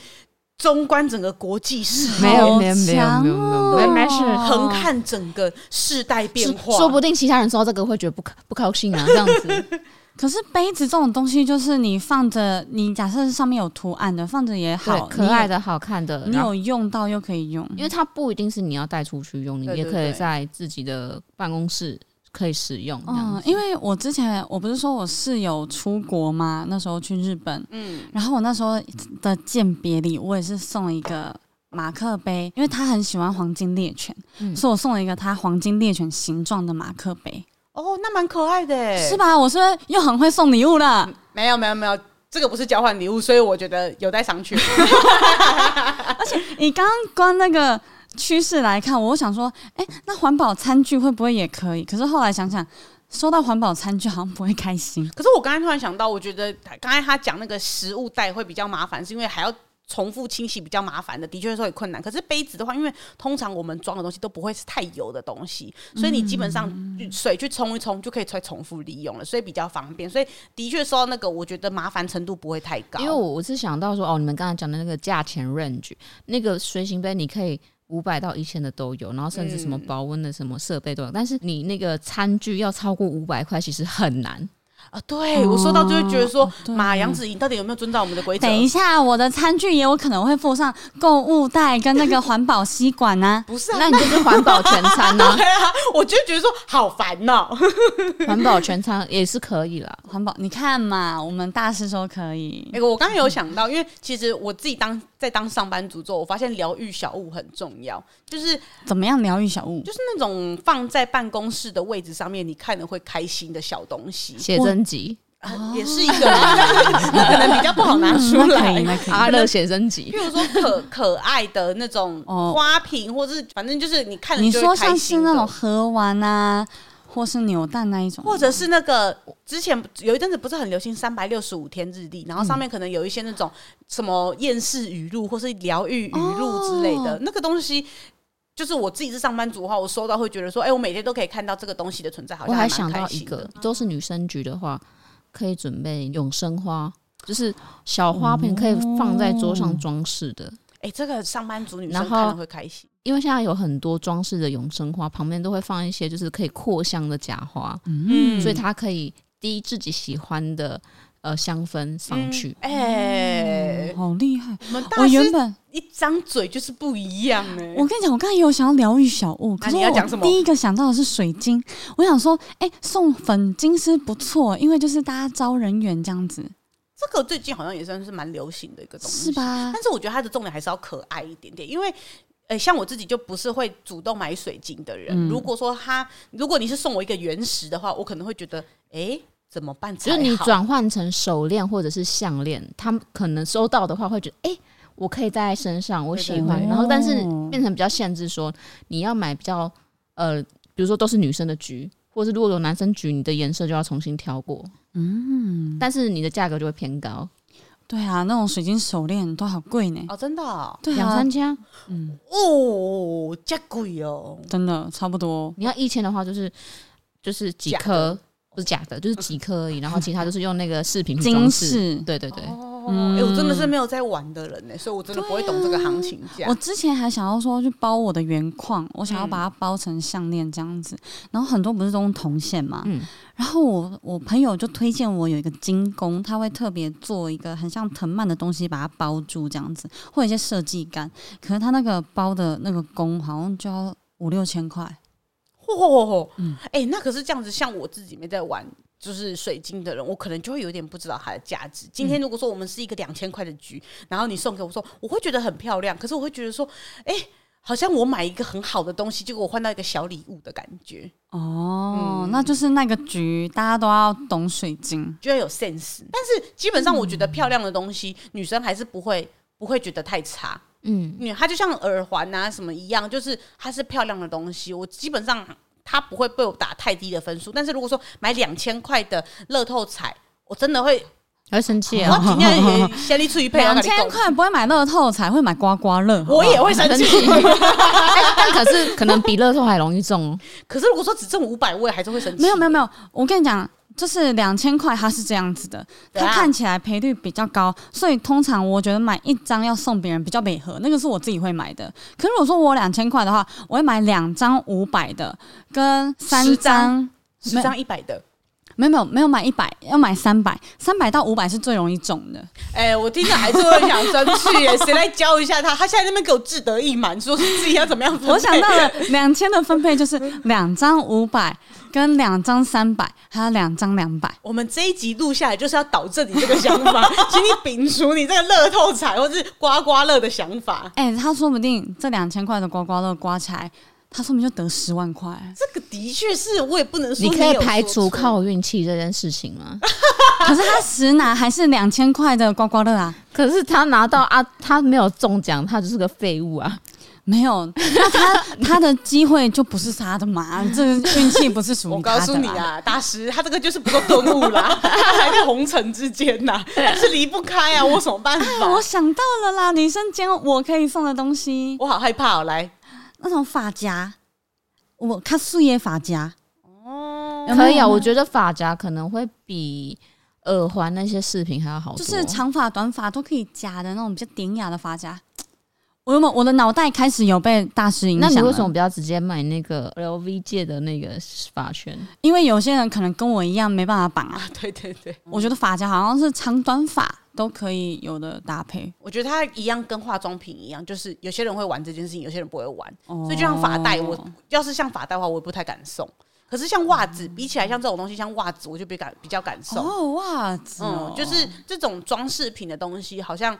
Speaker 2: 纵观整个国际市
Speaker 3: 没有没有没有没有没有没事，
Speaker 2: 横看整个世代变化，
Speaker 3: 说不定其他人收到这个会觉得不不高兴啊，这样子。
Speaker 1: 可是杯子这种东西，就是你放着，你假设上面有图案的，放着也好，
Speaker 3: 可爱的好看的，
Speaker 1: 你有用到又可以用，
Speaker 3: 因为它不一定是你要带出去用，你也可以在自己的办公室可以使用。
Speaker 1: 嗯，因为我之前我不是说我室友出国吗？那时候去日本，嗯，然后我那时候的鉴别礼，我也是送了一个马克杯，因为他很喜欢黄金猎犬，嗯，所以我送了一个他黄金猎犬形状的马克杯。
Speaker 2: 哦，那蛮可爱的，
Speaker 1: 是吧？我是不是又很会送礼物了？
Speaker 2: 嗯，没有，没有，没有，这个不是交换礼物，所以我觉得有待商榷。
Speaker 1: 而且你刚刚关那个趋势来看，我想说，哎，那环保餐具会不会也可以？可是后来想想，收到环保餐具好像不会开心。
Speaker 2: 可是我刚才突然想到，我觉得刚才他讲那个食物袋会比较麻烦，是因为还要。重复清洗比较麻烦的，的确是会困难。可是杯子的话，因为通常我们装的东西都不会是太油的东西，所以你基本上水去冲一冲就可以再重复利用了，所以比较方便。所以的确说到那个，我觉得麻烦程度不会太高。
Speaker 3: 因为我我是想到说，哦，你们刚才讲的那个价钱 range，那个随行杯你可以五百到一千的都有，然后甚至什么保温的什么设备都有。但是你那个餐具要超过五百块，其实很难。
Speaker 2: 啊，对我说到就会觉得说，马，杨子怡到底有没有遵照我们的规则？
Speaker 1: 等一下，我的餐具也有可能会附上购物袋跟那个环保吸管呢。
Speaker 2: 不是，啊，
Speaker 3: 那你就是环保全餐呢？
Speaker 2: 对啊，我就觉得说好烦哦。
Speaker 3: 环保全餐也是可以啦，
Speaker 1: 环保你看嘛，我们大师说可以。
Speaker 2: 那个我刚刚有想到，因为其实我自己当在当上班族之后，我发现疗愈小物很重要。就是
Speaker 1: 怎么样疗愈小物？
Speaker 2: 就是那种放在办公室的位置上面，你看了会开心的小东西。
Speaker 3: 写真集、
Speaker 2: 啊、也是一个，可能比较不好拿出来。
Speaker 3: 阿乐写真集，
Speaker 2: 比如说可可爱的那种花瓶，或是反正就是你看了就会开心。
Speaker 1: 你说像是那种盒玩啊，或是扭蛋那一种，
Speaker 2: 或者是那个之前有一阵子不是很流行三百六十五天日历，然后上面可能有一些那种什么厌世语录或是疗愈语录之类的、哦、那个东西。就是我自己是上班族的话，我收到会觉得说，哎、欸，我每天都可以看到这个东西的存在，好像。
Speaker 3: 我还想到一个，都是女生局的话，可以准备永生花，就是小花瓶可以放在桌上装饰的。
Speaker 2: 哎、这个上班族女生看了会开心，
Speaker 3: 因为现在有很多装饰的永生花，旁边都会放一些就是可以扩香的假花，嗯，所以它可以滴自己喜欢的。呃，香氛上去，
Speaker 2: 哎、嗯欸，
Speaker 1: 好厉害！
Speaker 2: 我们大原本一张嘴就是不一样哎、欸。
Speaker 1: 我跟你讲，我刚才有想要疗愈小物，可是我第一个想到的是水晶。我想说，哎、欸，送粉晶是不错，因为就是大家招人缘这样子。
Speaker 2: 这个最近好像也算是蛮流行的一个东西，
Speaker 1: 是吧？
Speaker 2: 但是我觉得它的重点还是要可爱一点点，因为，呃，像我自己就不是会主动买水晶的人。嗯、如果说他，如果你是送我一个原石的话，我可能会觉得，哎、欸。怎么办？
Speaker 3: 就是你转换成手链或者是项链，他们可能收到的话会觉得，哎、欸，我可以戴在身上，我喜欢。然后，但是变成比较限制，说你要买比较呃，比如说都是女生的橘，或是如果有男生举，你的颜色就要重新挑过。嗯，但是你的价格就会偏高。
Speaker 1: 对啊，那种水晶手链都好贵呢。
Speaker 2: 哦，真的、哦？
Speaker 1: 对、啊，
Speaker 3: 两三千。
Speaker 2: 嗯，哦，这贵哦，
Speaker 1: 真的差不多。
Speaker 3: 你要一千的话，就是就是几颗。不是假的，就是几颗而已，然后其他就是用那个饰品 装饰。对对对，哎、
Speaker 2: 哦嗯欸，我真的是没有在玩的人呢，所以我真的不会懂这个行情价、啊。
Speaker 1: 我之前还想要说去包我的原矿，我想要把它包成项链这样子，嗯、然后很多不是都用铜线嘛，嗯，然后我我朋友就推荐我有一个金工，他会特别做一个很像藤蔓的东西把它包住这样子，会有一些设计感，可是他那个包的那个工好像就要五六千块。
Speaker 2: 嚯，嗯，哎，那可是这样子，像我自己没在玩，就是水晶的人，我可能就会有点不知道它的价值。今天如果说我们是一个两千块的橘，然后你送给我说，我会觉得很漂亮，可是我会觉得说，哎，好像我买一个很好的东西，结果我换到一个小礼物的感觉。
Speaker 1: 哦，那就是那个局，大家都要懂水晶，
Speaker 2: 就要有 sense。但是基本上，我觉得漂亮的东西，女生还是不会不会觉得太差。嗯，因为它就像耳环啊什么一样，就是它是漂亮的东西。我基本上它不会被我打太低的分数。但是如果说买两千块的乐透彩，我真的会
Speaker 3: 会生气啊！
Speaker 2: 今天也先立出一配，
Speaker 1: 两千块不会买乐透彩，会买刮刮乐，
Speaker 2: 我也会生气。
Speaker 3: 但可是可能比乐透还容易中哦。
Speaker 2: 可是如果说只中五百，我也还是会生气。
Speaker 1: 没有没有没有，我跟你讲。就是两千块，它是这样子的，它看起来赔率比较高，所以通常我觉得买一张要送别人比较美和，那个是我自己会买的。可是如果说我两千块的话，我会买两张五百的，跟三张
Speaker 2: 十张一百的。
Speaker 1: 没有没有没有买一百，要买三百，三百到五百是最容易中的。
Speaker 2: 哎、欸，我听着还是会想生气耶，谁来教一下他？他现在在那边给我志得意满，说自己要怎么样分配。
Speaker 1: 我想到了两千的分配就是两张五百跟两张三百，还有两张两百。
Speaker 2: 我们这一集录下来就是要导正你这个想法，请你摒除你这个乐透彩或是刮刮乐的想法。
Speaker 1: 哎、欸，他说不定这两千块的刮刮乐刮起来。他说明就得十万块，
Speaker 2: 这个的确是我也不能说你
Speaker 3: 可以排除靠运气这件事情吗？
Speaker 1: 可是他实拿还是两千块的刮刮乐啊！
Speaker 3: 可是他拿到啊，他没有中奖，他就是个废物啊！
Speaker 1: 没有，那他 他的机会就不是他的嘛，这个运气不是属于。
Speaker 2: 我告诉你啊，大师，他这个就是不够顿悟啦，还在红尘之间呐、啊，是离不开啊，我有什么办法？
Speaker 1: 哎、我想到了啦，女生间我可以送的东西，
Speaker 2: 我好害怕哦，来，
Speaker 1: 那种发夹，我看素颜发夹，
Speaker 3: 哦，可以啊，我觉得发夹可能会比耳环那些饰品还要好，
Speaker 1: 就是长发短发都可以夹的那种比较典雅的发夹。我有没有我的脑袋开始有被大师影响？
Speaker 3: 那你为什么不要直接买那个 LV 界的那个发圈？
Speaker 1: 因为有些人可能跟我一样没办法绑啊。
Speaker 2: 对对对，
Speaker 1: 我觉得发夹好像是长短发都可以有的搭配。
Speaker 2: 我觉得它一样跟化妆品一样，就是有些人会玩这件事情，有些人不会玩。哦、所以就像发带，我要是像发带的话，我也不太敢送。可是像袜子，比起来像这种东西，像袜子，我就比较比较敢送。
Speaker 1: 哦，袜子、哦，
Speaker 2: 嗯，就是这种装饰品的东西，好像。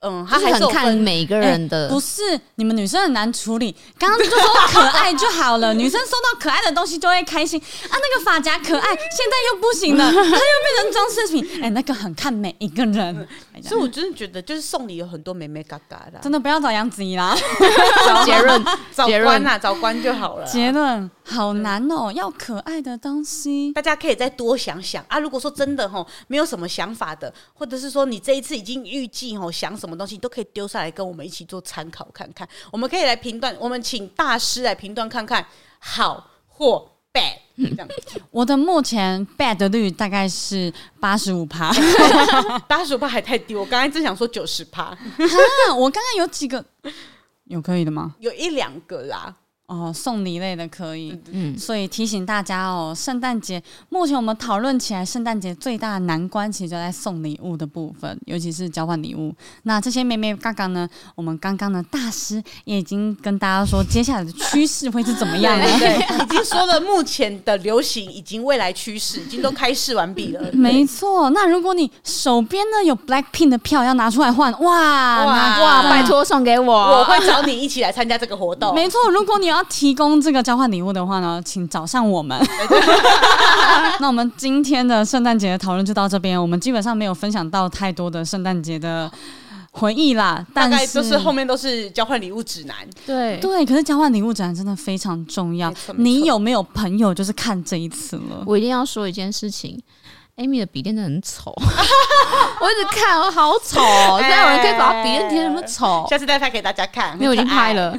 Speaker 2: 嗯，
Speaker 3: 他还是很看每个人的，
Speaker 1: 欸、不是你们女生很难处理。刚刚就说可爱就好了，女生收到可爱的东西就会开心啊。那个发夹可爱，现在又不行了，它又变成装饰品。哎、欸，那个很看每一个人。
Speaker 2: 嗯、所以我真的觉得，就是送礼有很多美美嘎嘎的，
Speaker 1: 真的不要找杨子怡啦。
Speaker 3: 找结论，
Speaker 2: 找关呐，找关就好了。
Speaker 1: 结论好难哦，要可爱的东西，
Speaker 2: 大家可以再多想想啊。如果说真的吼，没有什么想法的，或者是说你这一次已经预计吼想什么。什么东西都可以丢下来跟我们一起做参考看看，我们可以来评断，我们请大师来评断看看好或 bad。
Speaker 1: 我的目前 bad 率大概是八十五趴，
Speaker 2: 八十五趴还太低，我刚才正想说九十趴。
Speaker 1: 我刚刚有几个有可以的吗？
Speaker 2: 有一两个啦。
Speaker 1: 哦，送礼类的可以，嗯，所以提醒大家哦，圣诞节目前我们讨论起来，圣诞节最大的难关其实就在送礼物的部分，尤其是交换礼物。那这些妹妹刚刚呢，我们刚刚的大师也已经跟大家说，接下来的趋势会是怎么样呢？
Speaker 2: 对，已经说了目前的流行以及未来趋势，已经都开示完毕了。
Speaker 1: 没错，那如果你手边呢有 Blackpink 的票要拿出来换，哇
Speaker 3: 哇哇，拜托送给我，
Speaker 2: 我会找你一起来参加这个活动。
Speaker 1: 没错，如果你要。提供这个交换礼物的话呢，请找上我们。那我们今天的圣诞节的讨论就到这边。我们基本上没有分享到太多的圣诞节的回忆啦，大概
Speaker 2: 都是后面都是交换礼物指南。
Speaker 3: 对
Speaker 1: 对，可是交换礼物指南真的非常重要。你有没有朋友就是看这一次了？
Speaker 3: 我一定要说一件事情。Amy 的笔电真的很丑，我一直看，我好丑哦！现在有人可以把笔电贴那么丑，
Speaker 2: 下次再拍给大家看。
Speaker 3: 没有，已经拍了，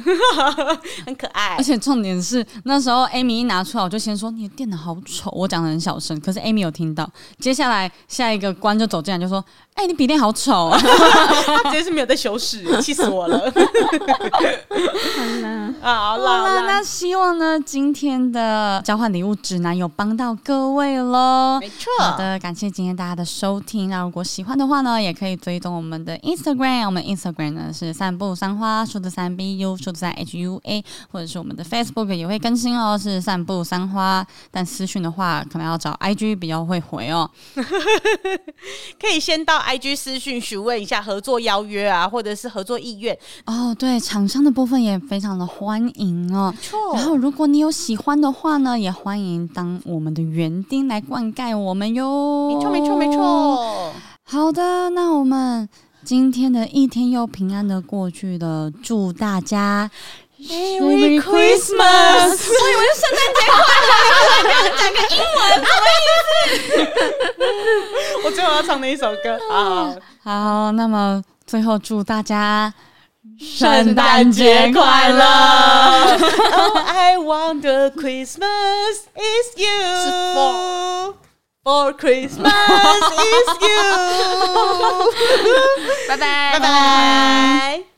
Speaker 2: 很可爱。
Speaker 1: 而且重点是那时候 Amy 一拿出来，我就先说你的电脑好丑，我讲的很小声，可是 Amy 有听到。接下来下一个关就走进来就说。哎、欸，你笔电好丑啊！
Speaker 2: 他直接是没有在修饰，气死我了。好了，好了，
Speaker 1: 那希望呢，今天的交换礼物指南有帮到各位喽。
Speaker 2: 没错。
Speaker 1: 好的，感谢今天大家的收听。那如果喜欢的话呢，也可以追踪我们的 Instagram，我们 Instagram 呢是散步三花数字三 B U 数字三 H U A，或者是我们的 Facebook 也会更新哦，是散步三花。但私讯的话，可能要找 IG 比较会回哦。
Speaker 2: 可以先到。I G 私讯询问一下合作邀约啊，或者是合作意愿
Speaker 1: 哦。对，厂商的部分也非常的欢迎哦。错。然后，如果你有喜欢的话呢，也欢迎当我们的园丁来灌溉我们哟。
Speaker 2: 没错，没错，没错。
Speaker 1: 好的，那我们今天的一天又平安的过去了，祝大家。
Speaker 2: Merry Christmas！
Speaker 1: 我以为是圣诞节快乐，你要讲个英文，什么意
Speaker 2: 思？我最后要唱的一首歌啊！
Speaker 1: 好，那么最后祝大家圣诞节快乐！
Speaker 2: Oh, I want the Christmas is you. For Christmas is you.
Speaker 3: 拜拜，
Speaker 2: 拜拜。